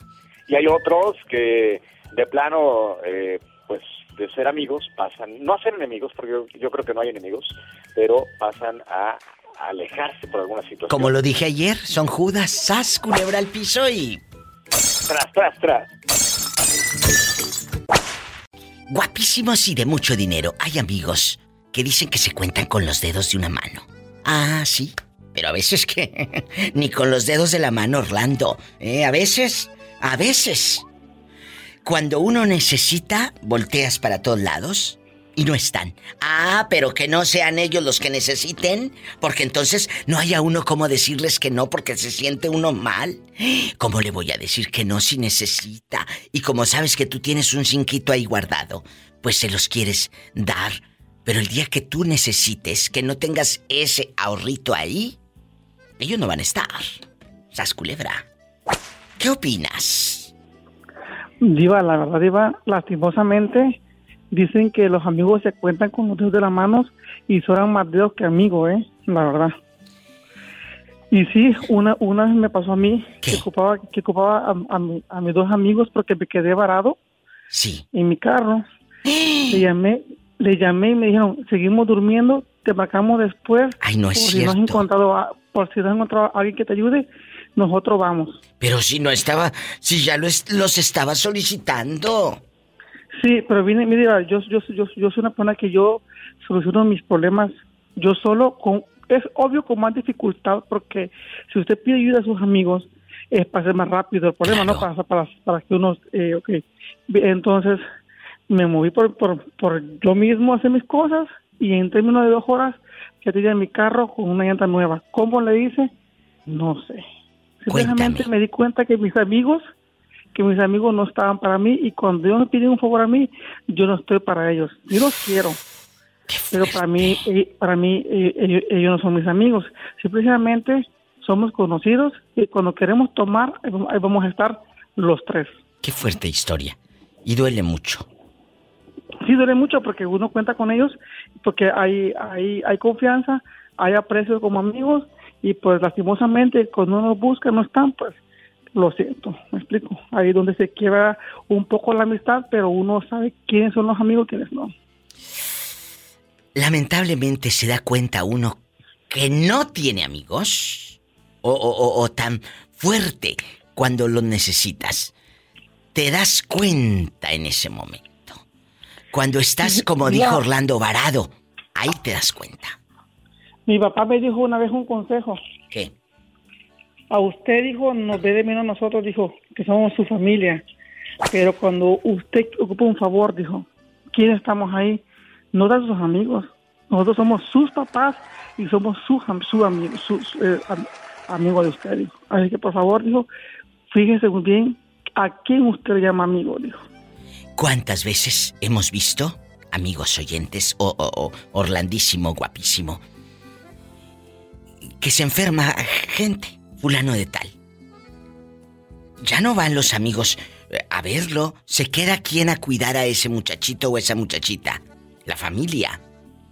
Y hay otros que de plano, eh, pues de ser amigos, pasan, no a ser enemigos, porque yo, yo creo que no hay enemigos, pero pasan a alejarse por alguna situación. Como lo dije ayer, son Judas, sas, culebra al piso y... Tras, tras, tras. Guapísimos y de mucho dinero. Hay amigos que dicen que se cuentan con los dedos de una mano. Ah, sí. Pero a veces que... Ni con los dedos de la mano, Orlando. ¿eh? A veces... A veces. Cuando uno necesita, volteas para todos lados y no están. Ah, pero que no sean ellos los que necesiten, porque entonces no haya uno como decirles que no porque se siente uno mal. ¿Cómo le voy a decir que no si necesita? Y como sabes que tú tienes un cinquito ahí guardado, pues se los quieres dar. Pero el día que tú necesites, que no tengas ese ahorrito ahí, ellos no van a estar. Sas culebra. ¿Qué opinas? Diva, la verdad, Diva, lastimosamente Dicen que los amigos se cuentan con los dedos de las manos y son más dedos que amigos, ¿eh? La verdad. Y sí, una, una vez me pasó a mí que ocupaba, que ocupaba a, mis dos amigos porque me quedé varado sí. en mi carro. le llamé, le llamé y me dijeron, seguimos durmiendo, te marcamos después. Ay, no es por cierto. Si no has encontrado por si no has encontrado a alguien que te ayude, nosotros vamos. Pero si no estaba, si ya los estaba solicitando. Sí, pero viene, mira, yo, yo, yo, yo soy una persona que yo soluciono mis problemas yo solo con es obvio con más dificultad porque si usted pide ayuda a sus amigos es para ser más rápido el problema, no para, para, para que uno, eh, ok. Entonces me moví por, por, por yo mismo a hacer mis cosas y en términos de dos horas ya tenía mi carro con una llanta nueva. ¿Cómo le hice? No sé. Simplemente me di cuenta que mis amigos que mis amigos no estaban para mí y cuando ellos me piden un favor a mí, yo no estoy para ellos. Yo los quiero. Pero para mí, eh, para mí eh, ellos, no son mis amigos. Simplemente somos conocidos y cuando queremos tomar, ahí vamos a estar los tres. Qué fuerte historia. Y duele mucho. Sí, duele mucho porque uno cuenta con ellos, porque hay, hay, hay confianza, hay aprecio como amigos y pues lastimosamente cuando uno busca no están, pues lo siento, me explico. Ahí donde se quiebra un poco la amistad, pero uno sabe quiénes son los amigos quiénes no. Lamentablemente se da cuenta uno que no tiene amigos o, o- o tan fuerte cuando lo necesitas. Te das cuenta en ese momento. Cuando estás, como dijo. Orlando, varado, ahí te das cuenta. Mi papá me dijo una vez un consejo. ¿Qué? A usted dijo, nos ve de menos nosotros, dijo, que somos su familia. Pero cuando usted ocupa un favor, dijo, ¿quién estamos ahí? No da sus amigos. Nosotros somos sus papás y somos su, su amigo, su, eh, am- amigo de usted, dijo. Así que por favor, dijo, fíjese muy bien a quién usted llama amigo, dijo. ¿Cuántas veces hemos visto, amigos oyentes, o- o Orlandísimo, guapísimo, que se enferma gente, fulano de tal? Ya no van los amigos eh, a verlo, se queda quien a cuidar a ese muchachito o esa muchachita, la familia.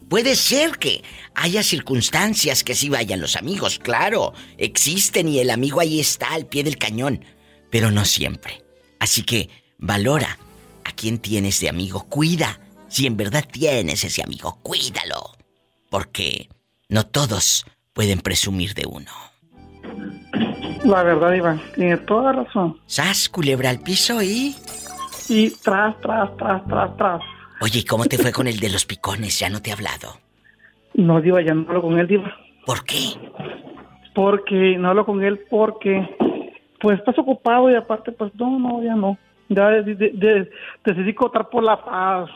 Puede ser que haya circunstancias que sí vayan los amigos, claro, existen y el amigo ahí está al pie del cañón, pero no siempre. Así que valora a quien tienes de amigo, cuida. Si en verdad tienes ese amigo, cuídalo. Porque no todos pueden presumir de uno. La verdad, Iván, tiene toda razón. Sas, culebra al piso y... Y tras, tras, tras, tras, tras. Oye, ¿y cómo te fue con el de los picones? Ya no te he hablado. No, Diva, ya no hablo con él, Diva. ¿Por qué? Porque no hablo con él porque, pues, estás ocupado y aparte, pues, no, no, ya no. Ya de- de- de- decidí cortar por la paz.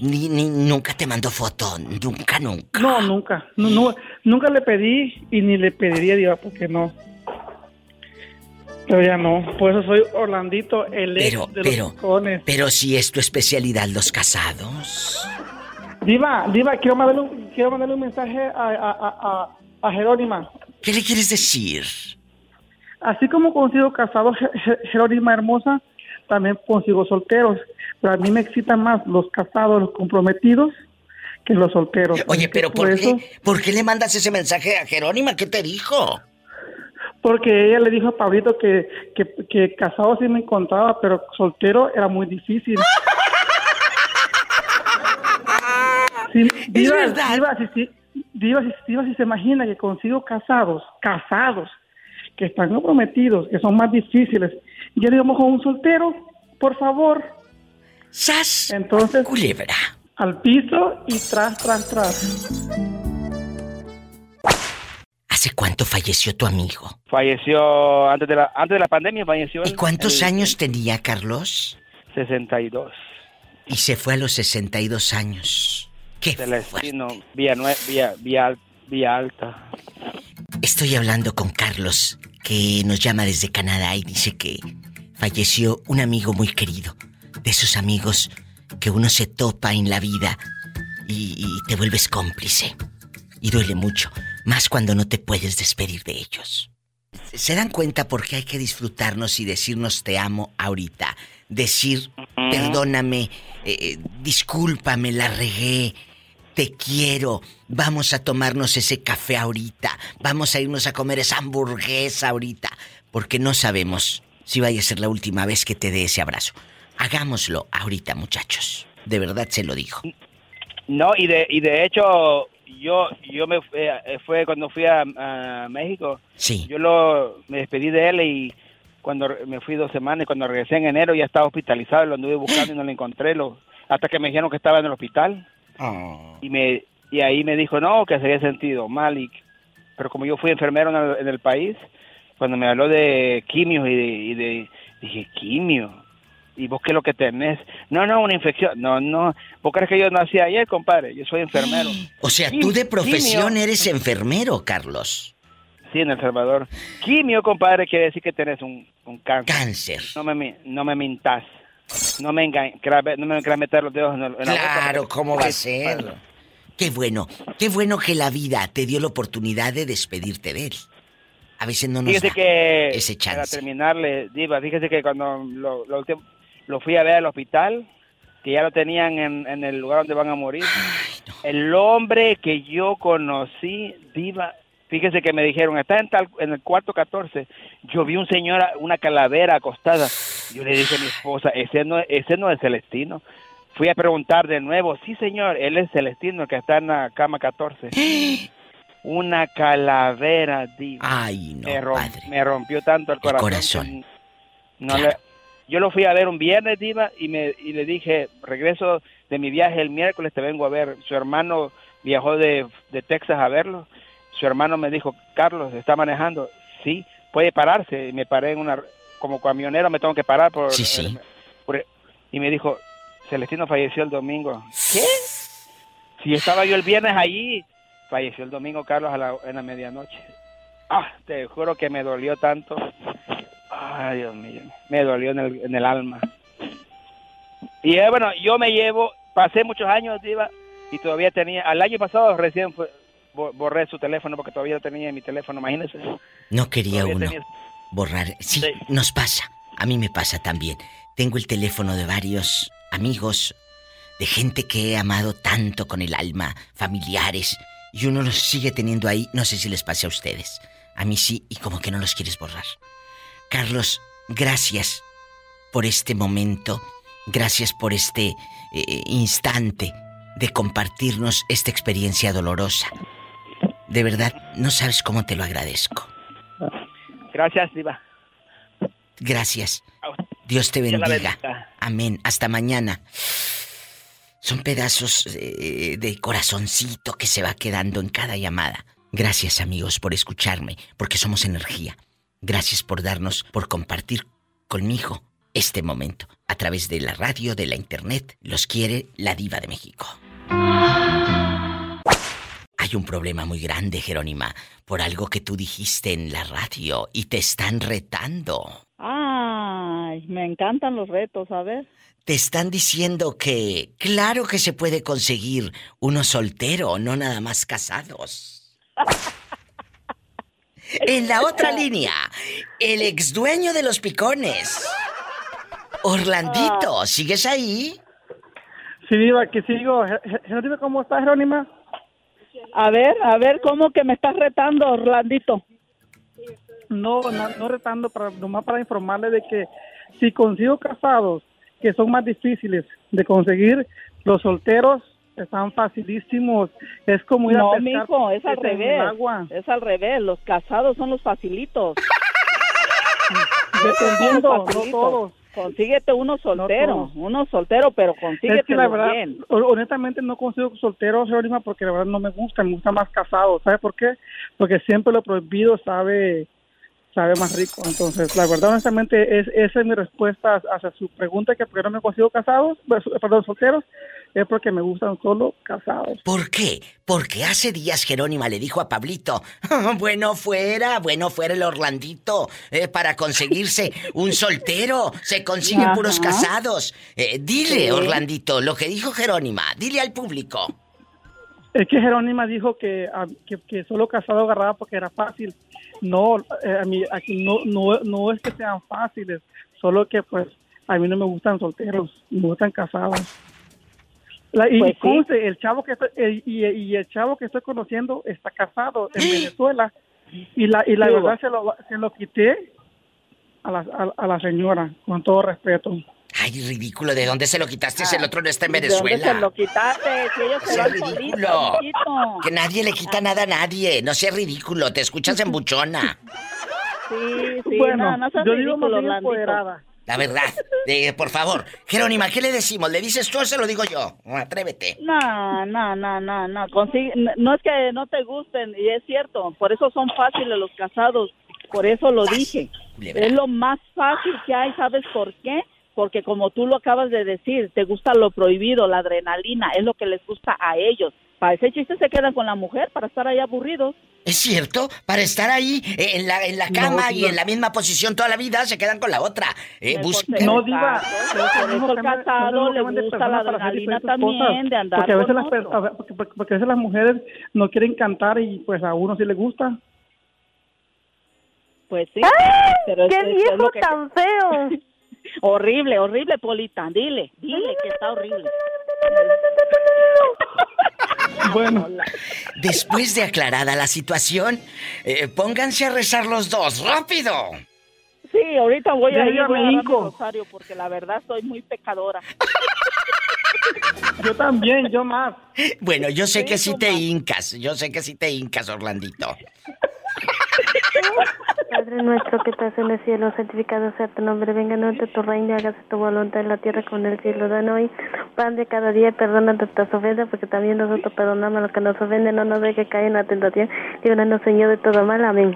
Ni, ni nunca te mandó foto. Nunca, nunca. No, nunca. No, no, nunca le pedí y ni le pediría, Diva, porque no. Pero ya no. Por eso soy Orlandito, el ex Pero, de los pero, picones. pero si es tu especialidad los casados. Diva, Diva, quiero mandarle un, quiero mandarle un mensaje a, a, a, a, Jerónima. ¿Qué le quieres decir? Así como consigo casados, Je- Je- Jerónima hermosa, también consigo solteros. Pero a mí me excitan más los casados, los comprometidos, que los solteros. Oye, pero ¿por qué? ¿Por qué le mandas ese mensaje a Jerónima? ¿Qué te dijo? Porque ella le dijo a Pablito que, que, que casado sí me encontraba, pero soltero era muy difícil. Sí, diva, Diva, si, si- diva, si, diva, si se imagina que consigo casados, casados, que están comprometidos, que son más difíciles, yo digamos con un soltero, por favor. ¡Sas! Entonces, culebra. Al piso y tras, tras, tras. ¿Hace cuánto falleció tu amigo? Falleció antes de la antes de la pandemia falleció. ¿Y cuántos años tenía Carlos? 62. Y se fue a los 62 años. ¡Qué Celestino, vía, nue- vía, vía, al- vía alta. Estoy hablando con Carlos, que nos llama desde Canadá y dice que falleció un amigo muy querido. De esos amigos que uno se topa en la vida y, y te vuelves cómplice. Y duele mucho, más cuando no te puedes despedir de ellos. ¿Se dan cuenta por qué hay que disfrutarnos y decirnos te amo ahorita? Decir, perdóname, eh, discúlpame, la regué, te quiero, vamos a tomarnos ese café ahorita, vamos a irnos a comer esa hamburguesa ahorita, porque no sabemos si vaya a ser la última vez que te dé ese abrazo. Hagámoslo ahorita, muchachos. De verdad se lo digo. No, y de, y de hecho, yo yo me eh, fue cuando fui a, a México. Sí. Yo lo, me despedí de él y cuando me fui dos semanas y cuando regresé en enero ya estaba hospitalizado, lo anduve buscando y no lo encontré, lo, hasta que me dijeron que estaba en el hospital. Y me y ahí me dijo, no, que se había sentido mal. Y, pero como yo fui enfermero en el, en el país, cuando me habló de quimios y de, y de- dije, quimio. ¿Y vos qué es lo que tenés? No, no, una infección. No, no. ¿Vos crees que yo nací ayer, compadre? Yo soy enfermero. O sea, Quim- tú de profesión quimio. eres enfermero, Carlos. Sí, en El Salvador. Quimio, compadre, quiere decir que tenés un, un cáncer. Cáncer. No me, no me mintas. No me engañes. No me quieras meter los dedos en, la boca. Claro, ¿cómo va a ser? Qué bueno, qué bueno que la vida te dio la oportunidad de despedirte de él. A veces no nos Fíjese da que, ese para chance. terminarle, Diva, fíjese que cuando lo, lo, lo fui a ver al hospital, que ya lo tenían en, en el lugar donde van a morir, el hombre que yo conocí, Diva, fíjese que me dijeron, está en, tal, en el cuarto 14, yo vi un señor, una calavera acostada, yo le dije a mi esposa, ese no, ese no es Celestino. Fui a preguntar de nuevo, sí señor, él es Celestino, el que está en la cama 14. una calavera, diva. Ay, no, me, rom- padre. me rompió tanto el corazón. corazón. no le- yo lo fui a ver un viernes, diva, y, me, y le dije, regreso de mi viaje el miércoles, te vengo a ver. Su hermano viajó de, de Texas a verlo. Su hermano me dijo, Carlos, ¿está manejando? Sí, puede pararse. Y me paré en una, como camionero, me tengo que parar por... Sí, sí. por- y me dijo, Celestino falleció el domingo. ¿Qué? Si estaba yo el viernes allí, falleció el domingo Carlos a la, en la medianoche. Ah, te juro que me dolió tanto. Ay, Dios mío, me dolió en el, en el alma. Y eh, bueno, yo me llevo, pasé muchos años, Diva, y todavía tenía, al año pasado recién fue- bo- borré su teléfono porque todavía tenía en mi teléfono, imagínese. No quería Todavía uno tenía- borrar. Sí, nos pasa. A mí me pasa también. Tengo el teléfono de varios amigos, de gente que he amado tanto con el alma, familiares, y uno los sigue teniendo ahí. No sé si les pase a ustedes. A mí sí, y como que no los quieres borrar. Carlos, gracias por este momento. Gracias por este eh, instante de compartirnos esta experiencia dolorosa. De verdad, no sabes cómo te lo agradezco. Gracias, Diva. Gracias. Dios te bendiga. Amén. Hasta mañana. Son pedazos eh, de corazoncito que se va quedando en cada llamada. Gracias amigos por escucharme, porque somos energía. Gracias por darnos, por compartir conmigo este momento. A través de la radio, de la internet, los quiere la diva de México. Hay un problema muy grande, Jerónima, por algo que tú dijiste en la radio y te están retando. Ay, me encantan los retos, a ver. Te están diciendo que claro que se puede conseguir uno soltero, no nada más casados. En la otra línea, el ex dueño de los picones. Orlandito, ¿sigues ahí? Sí, Diva, que sigo. Je- Je- Jerónima, ¿cómo estás, Jerónima? A ver, a ver, ¿cómo que me estás retando, Orlandito? No, no, no retando, para, nomás para informarle de que si consigo casados, que son más difíciles de conseguir, los solteros están facilísimos. Es como ir a No, pescar mijo, es al revés. agua. Es al revés, los casados son los facilitos. Dependiendo, no todos. Consíguete uno soltero, uno soltero, pero consíguete Es que la verdad, bien. honestamente no consigo solteros, Jerónima, porque la verdad no me gusta, me gusta más casado. ¿Sabe por qué? Porque siempre lo prohibido sabe sabe más rico. Entonces, la verdad, honestamente, es, esa es mi respuesta hacia su pregunta, que por qué no me consigo casados, pues, perdón, solteros, es porque me gustan solo casados. ¿Por qué? Porque hace días Jerónima le dijo a Pablito, bueno fuera, bueno fuera el Orlandito, eh, para conseguirse un soltero, se consiguen Ajá. puros casados. Eh, dile, Sí. Orlandito, lo que dijo Jerónima, dile al público. Es que Jerónima dijo que, ah, que, que solo casado agarraba porque era fácil. No, eh, a mí aquí no, no, no es que sean fáciles, solo que pues a mí no me gustan solteros, me gustan casados. La- y Pues sí. el chavo que estoy, el- y, y el chavo que estoy conociendo está casado en Venezuela y la y la Sí, verdad se lo se lo quité a la, a, a la señora con todo respeto. Ay, ridículo, ¿de dónde se lo quitaste si el otro no está en ¿De dónde se Venezuela? lo quitaste? Si ellos se solitos, ridículo. Que nadie le quita nada a nadie, no sea ridículo, te escuchas en buchona. Sí, sí, Bueno, no, no seas yo digo más ridículo, bien Orlandito. empoderada. La verdad, eh, por favor. Jerónima, ¿qué le decimos? ¿Le dices tú o se lo digo yo? Atrévete. No, no, no, no, no. Consigue, no, es que no te gusten, y es cierto, por eso son fáciles los casados, por eso lo dije. Culebra. Es lo más fácil que hay, ¿sabes por qué? Porque como tú lo acabas de decir, te gusta lo prohibido, la adrenalina, es lo que les gusta a ellos. Para ese chiste se quedan con la mujer, para estar ahí aburridos. ¿Es cierto? Para estar ahí eh, en la, en la cama No, y en la misma posición toda la vida, se quedan con la otra. Eh, buscan- ser No, casados, Por casado le gusta la adrenalina también de andar porque a veces con las a porque, porque- porque a veces las mujeres no quieren cantar y pues a uno sí le gusta. Pues sí. ¡Ay! pero ¡Qué es- es viejo lo que- tan feo! horrible, horrible, Polita. Dile, dile que está horrible. Bueno, Después de aclarada la situación, eh, pónganse a rezar los dos, rápido. Sí, ahorita voy a ir a Nico. rosario porque la verdad soy muy pecadora. Yo también, yo más. Bueno, yo sé que sí te hincas, yo sé que sí te hincas, Orlandito. Padre nuestro que estás en el cielo, santificado sea tu nombre, venga a tu reino, hágase tu voluntad en la tierra como en el cielo. Danos hoy pan de cada día, perdona nuestras ofensas, porque también nosotros perdonamos a los que nos ofenden, no nos deje caer en la tentación, líbranos Señor de todo mal, amén.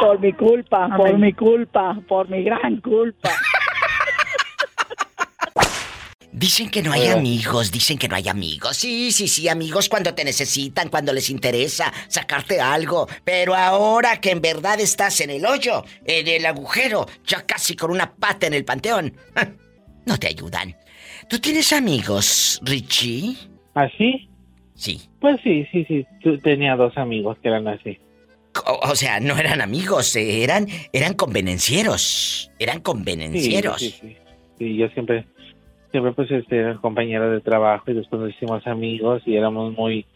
Por mi culpa, por mi culpa, por mi gran culpa. Dicen que no hay amigos, dicen que no hay amigos. Sí, sí, sí, amigos cuando te necesitan, cuando les interesa sacarte algo. Pero ahora que en verdad estás en el hoyo, en el agujero, ya casi con una pata en el panteón, no te ayudan. ¿Tú tienes amigos, Richie? ¿Así? Sí. Pues sí, sí, sí. Tú tenía dos amigos que eran así. O, sea, no eran amigos, eh, eran, eran convenencieros. Eran convenencieros. Sí, sí, sí. sí yo siempre siempre pues este era compañero de trabajo y después nos hicimos amigos y éramos muy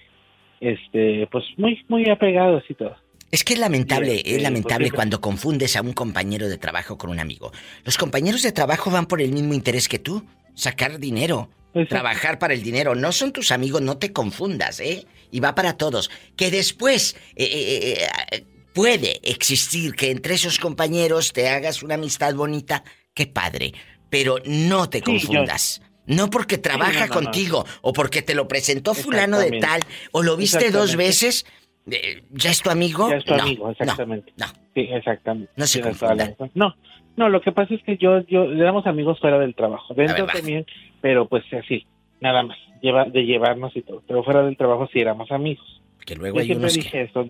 este pues muy muy apegados y todo. Es que es lamentable, es lamentable cuando confundes a un compañero de trabajo con un amigo. Los compañeros de trabajo van por el mismo interés que tú, sacar dinero, trabajar para el dinero. No son tus amigos, no te confundas, ¿eh? Y va para todos. Que después eh, eh, eh, puede existir que entre esos compañeros te hagas una amistad bonita, qué padre. Pero no te confundas. No porque trabaja contigo o porque te lo presentó fulano de tal o lo viste dos veces, eh, ¿ya es tu amigo? Ya es tu no, amigo, exactamente. No, Sí, exactamente. No se confundan. No, no, lo que pasa es que yo, yo, éramos amigos fuera del trabajo. Dentro también, pero pues así, nada más, lleva, de llevarnos y todo. Pero fuera del trabajo sí éramos amigos. Que luego yo hay siempre unos que- dije eso.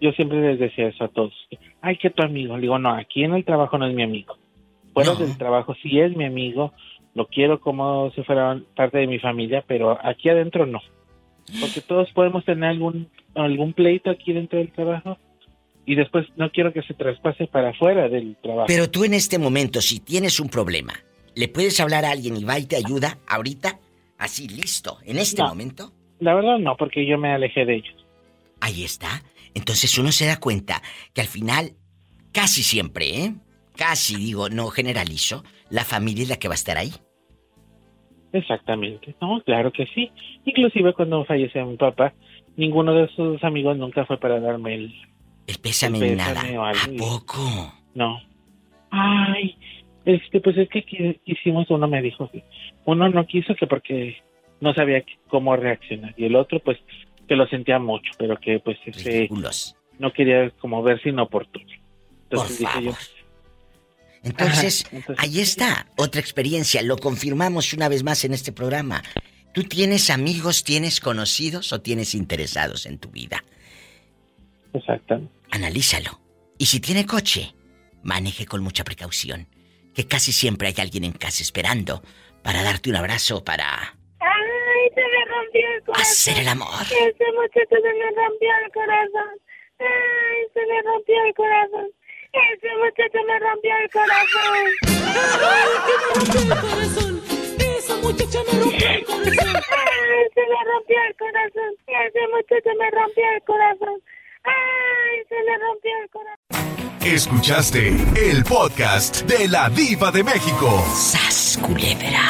Yo siempre les decía eso a todos. Ay, que tu amigo. Le digo, no, aquí en el trabajo no es mi amigo. Fuera del trabajo sí es mi amigo. Lo quiero como si fuera parte de mi familia, pero aquí adentro no. Porque todos podemos tener algún, algún pleito aquí dentro del trabajo. Y después no quiero que se traspase para afuera del trabajo. Pero tú en este momento, si tienes un problema, ¿le puedes hablar a alguien y va y te ayuda ahorita? Así, listo, en este No. momento. La verdad no, porque yo me alejé de ellos. Ahí está. Entonces uno se da cuenta que al final, casi siempre, ¿eh? Casi digo, no generalizo, la familia es la que va a estar ahí. Exactamente. No, claro que sí. Inclusive cuando falleció mi papá, ninguno de sus amigos nunca fue para darme el... El pésame el nada. o algo. ¿A poco? No. Ay, este, pues es que qui- quisimos, uno me dijo que uno no quiso que porque no sabía cómo reaccionar y el otro pues que lo sentía mucho, pero que pues este no quería como verse inoportuno. Entonces dije yo, Entonces, ahí está, otra experiencia, lo confirmamos una vez más en este programa. ¿Tú tienes amigos, tienes conocidos o tienes interesados en tu vida? Exactamente. Analízalo. Y si tiene coche, maneje con mucha precaución, que casi siempre hay alguien en casa esperando para darte un abrazo, para Ay, se me rompió el corazón. hacer el amor. Ese muchacho se me rompió el corazón. Ay, se me rompió el corazón. Ese muchacho me rompió el corazón. Esa muchacha me rompió el corazón. Ay, se me rompió el corazón. Ese muchacho me rompió el corazón. Ay, se me rompió el corazón. Escuchaste el podcast de la Diva de México. ¡Sas, culebra!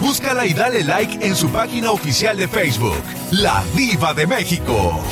Búscala y dale like en su página oficial de Facebook, La Diva de México.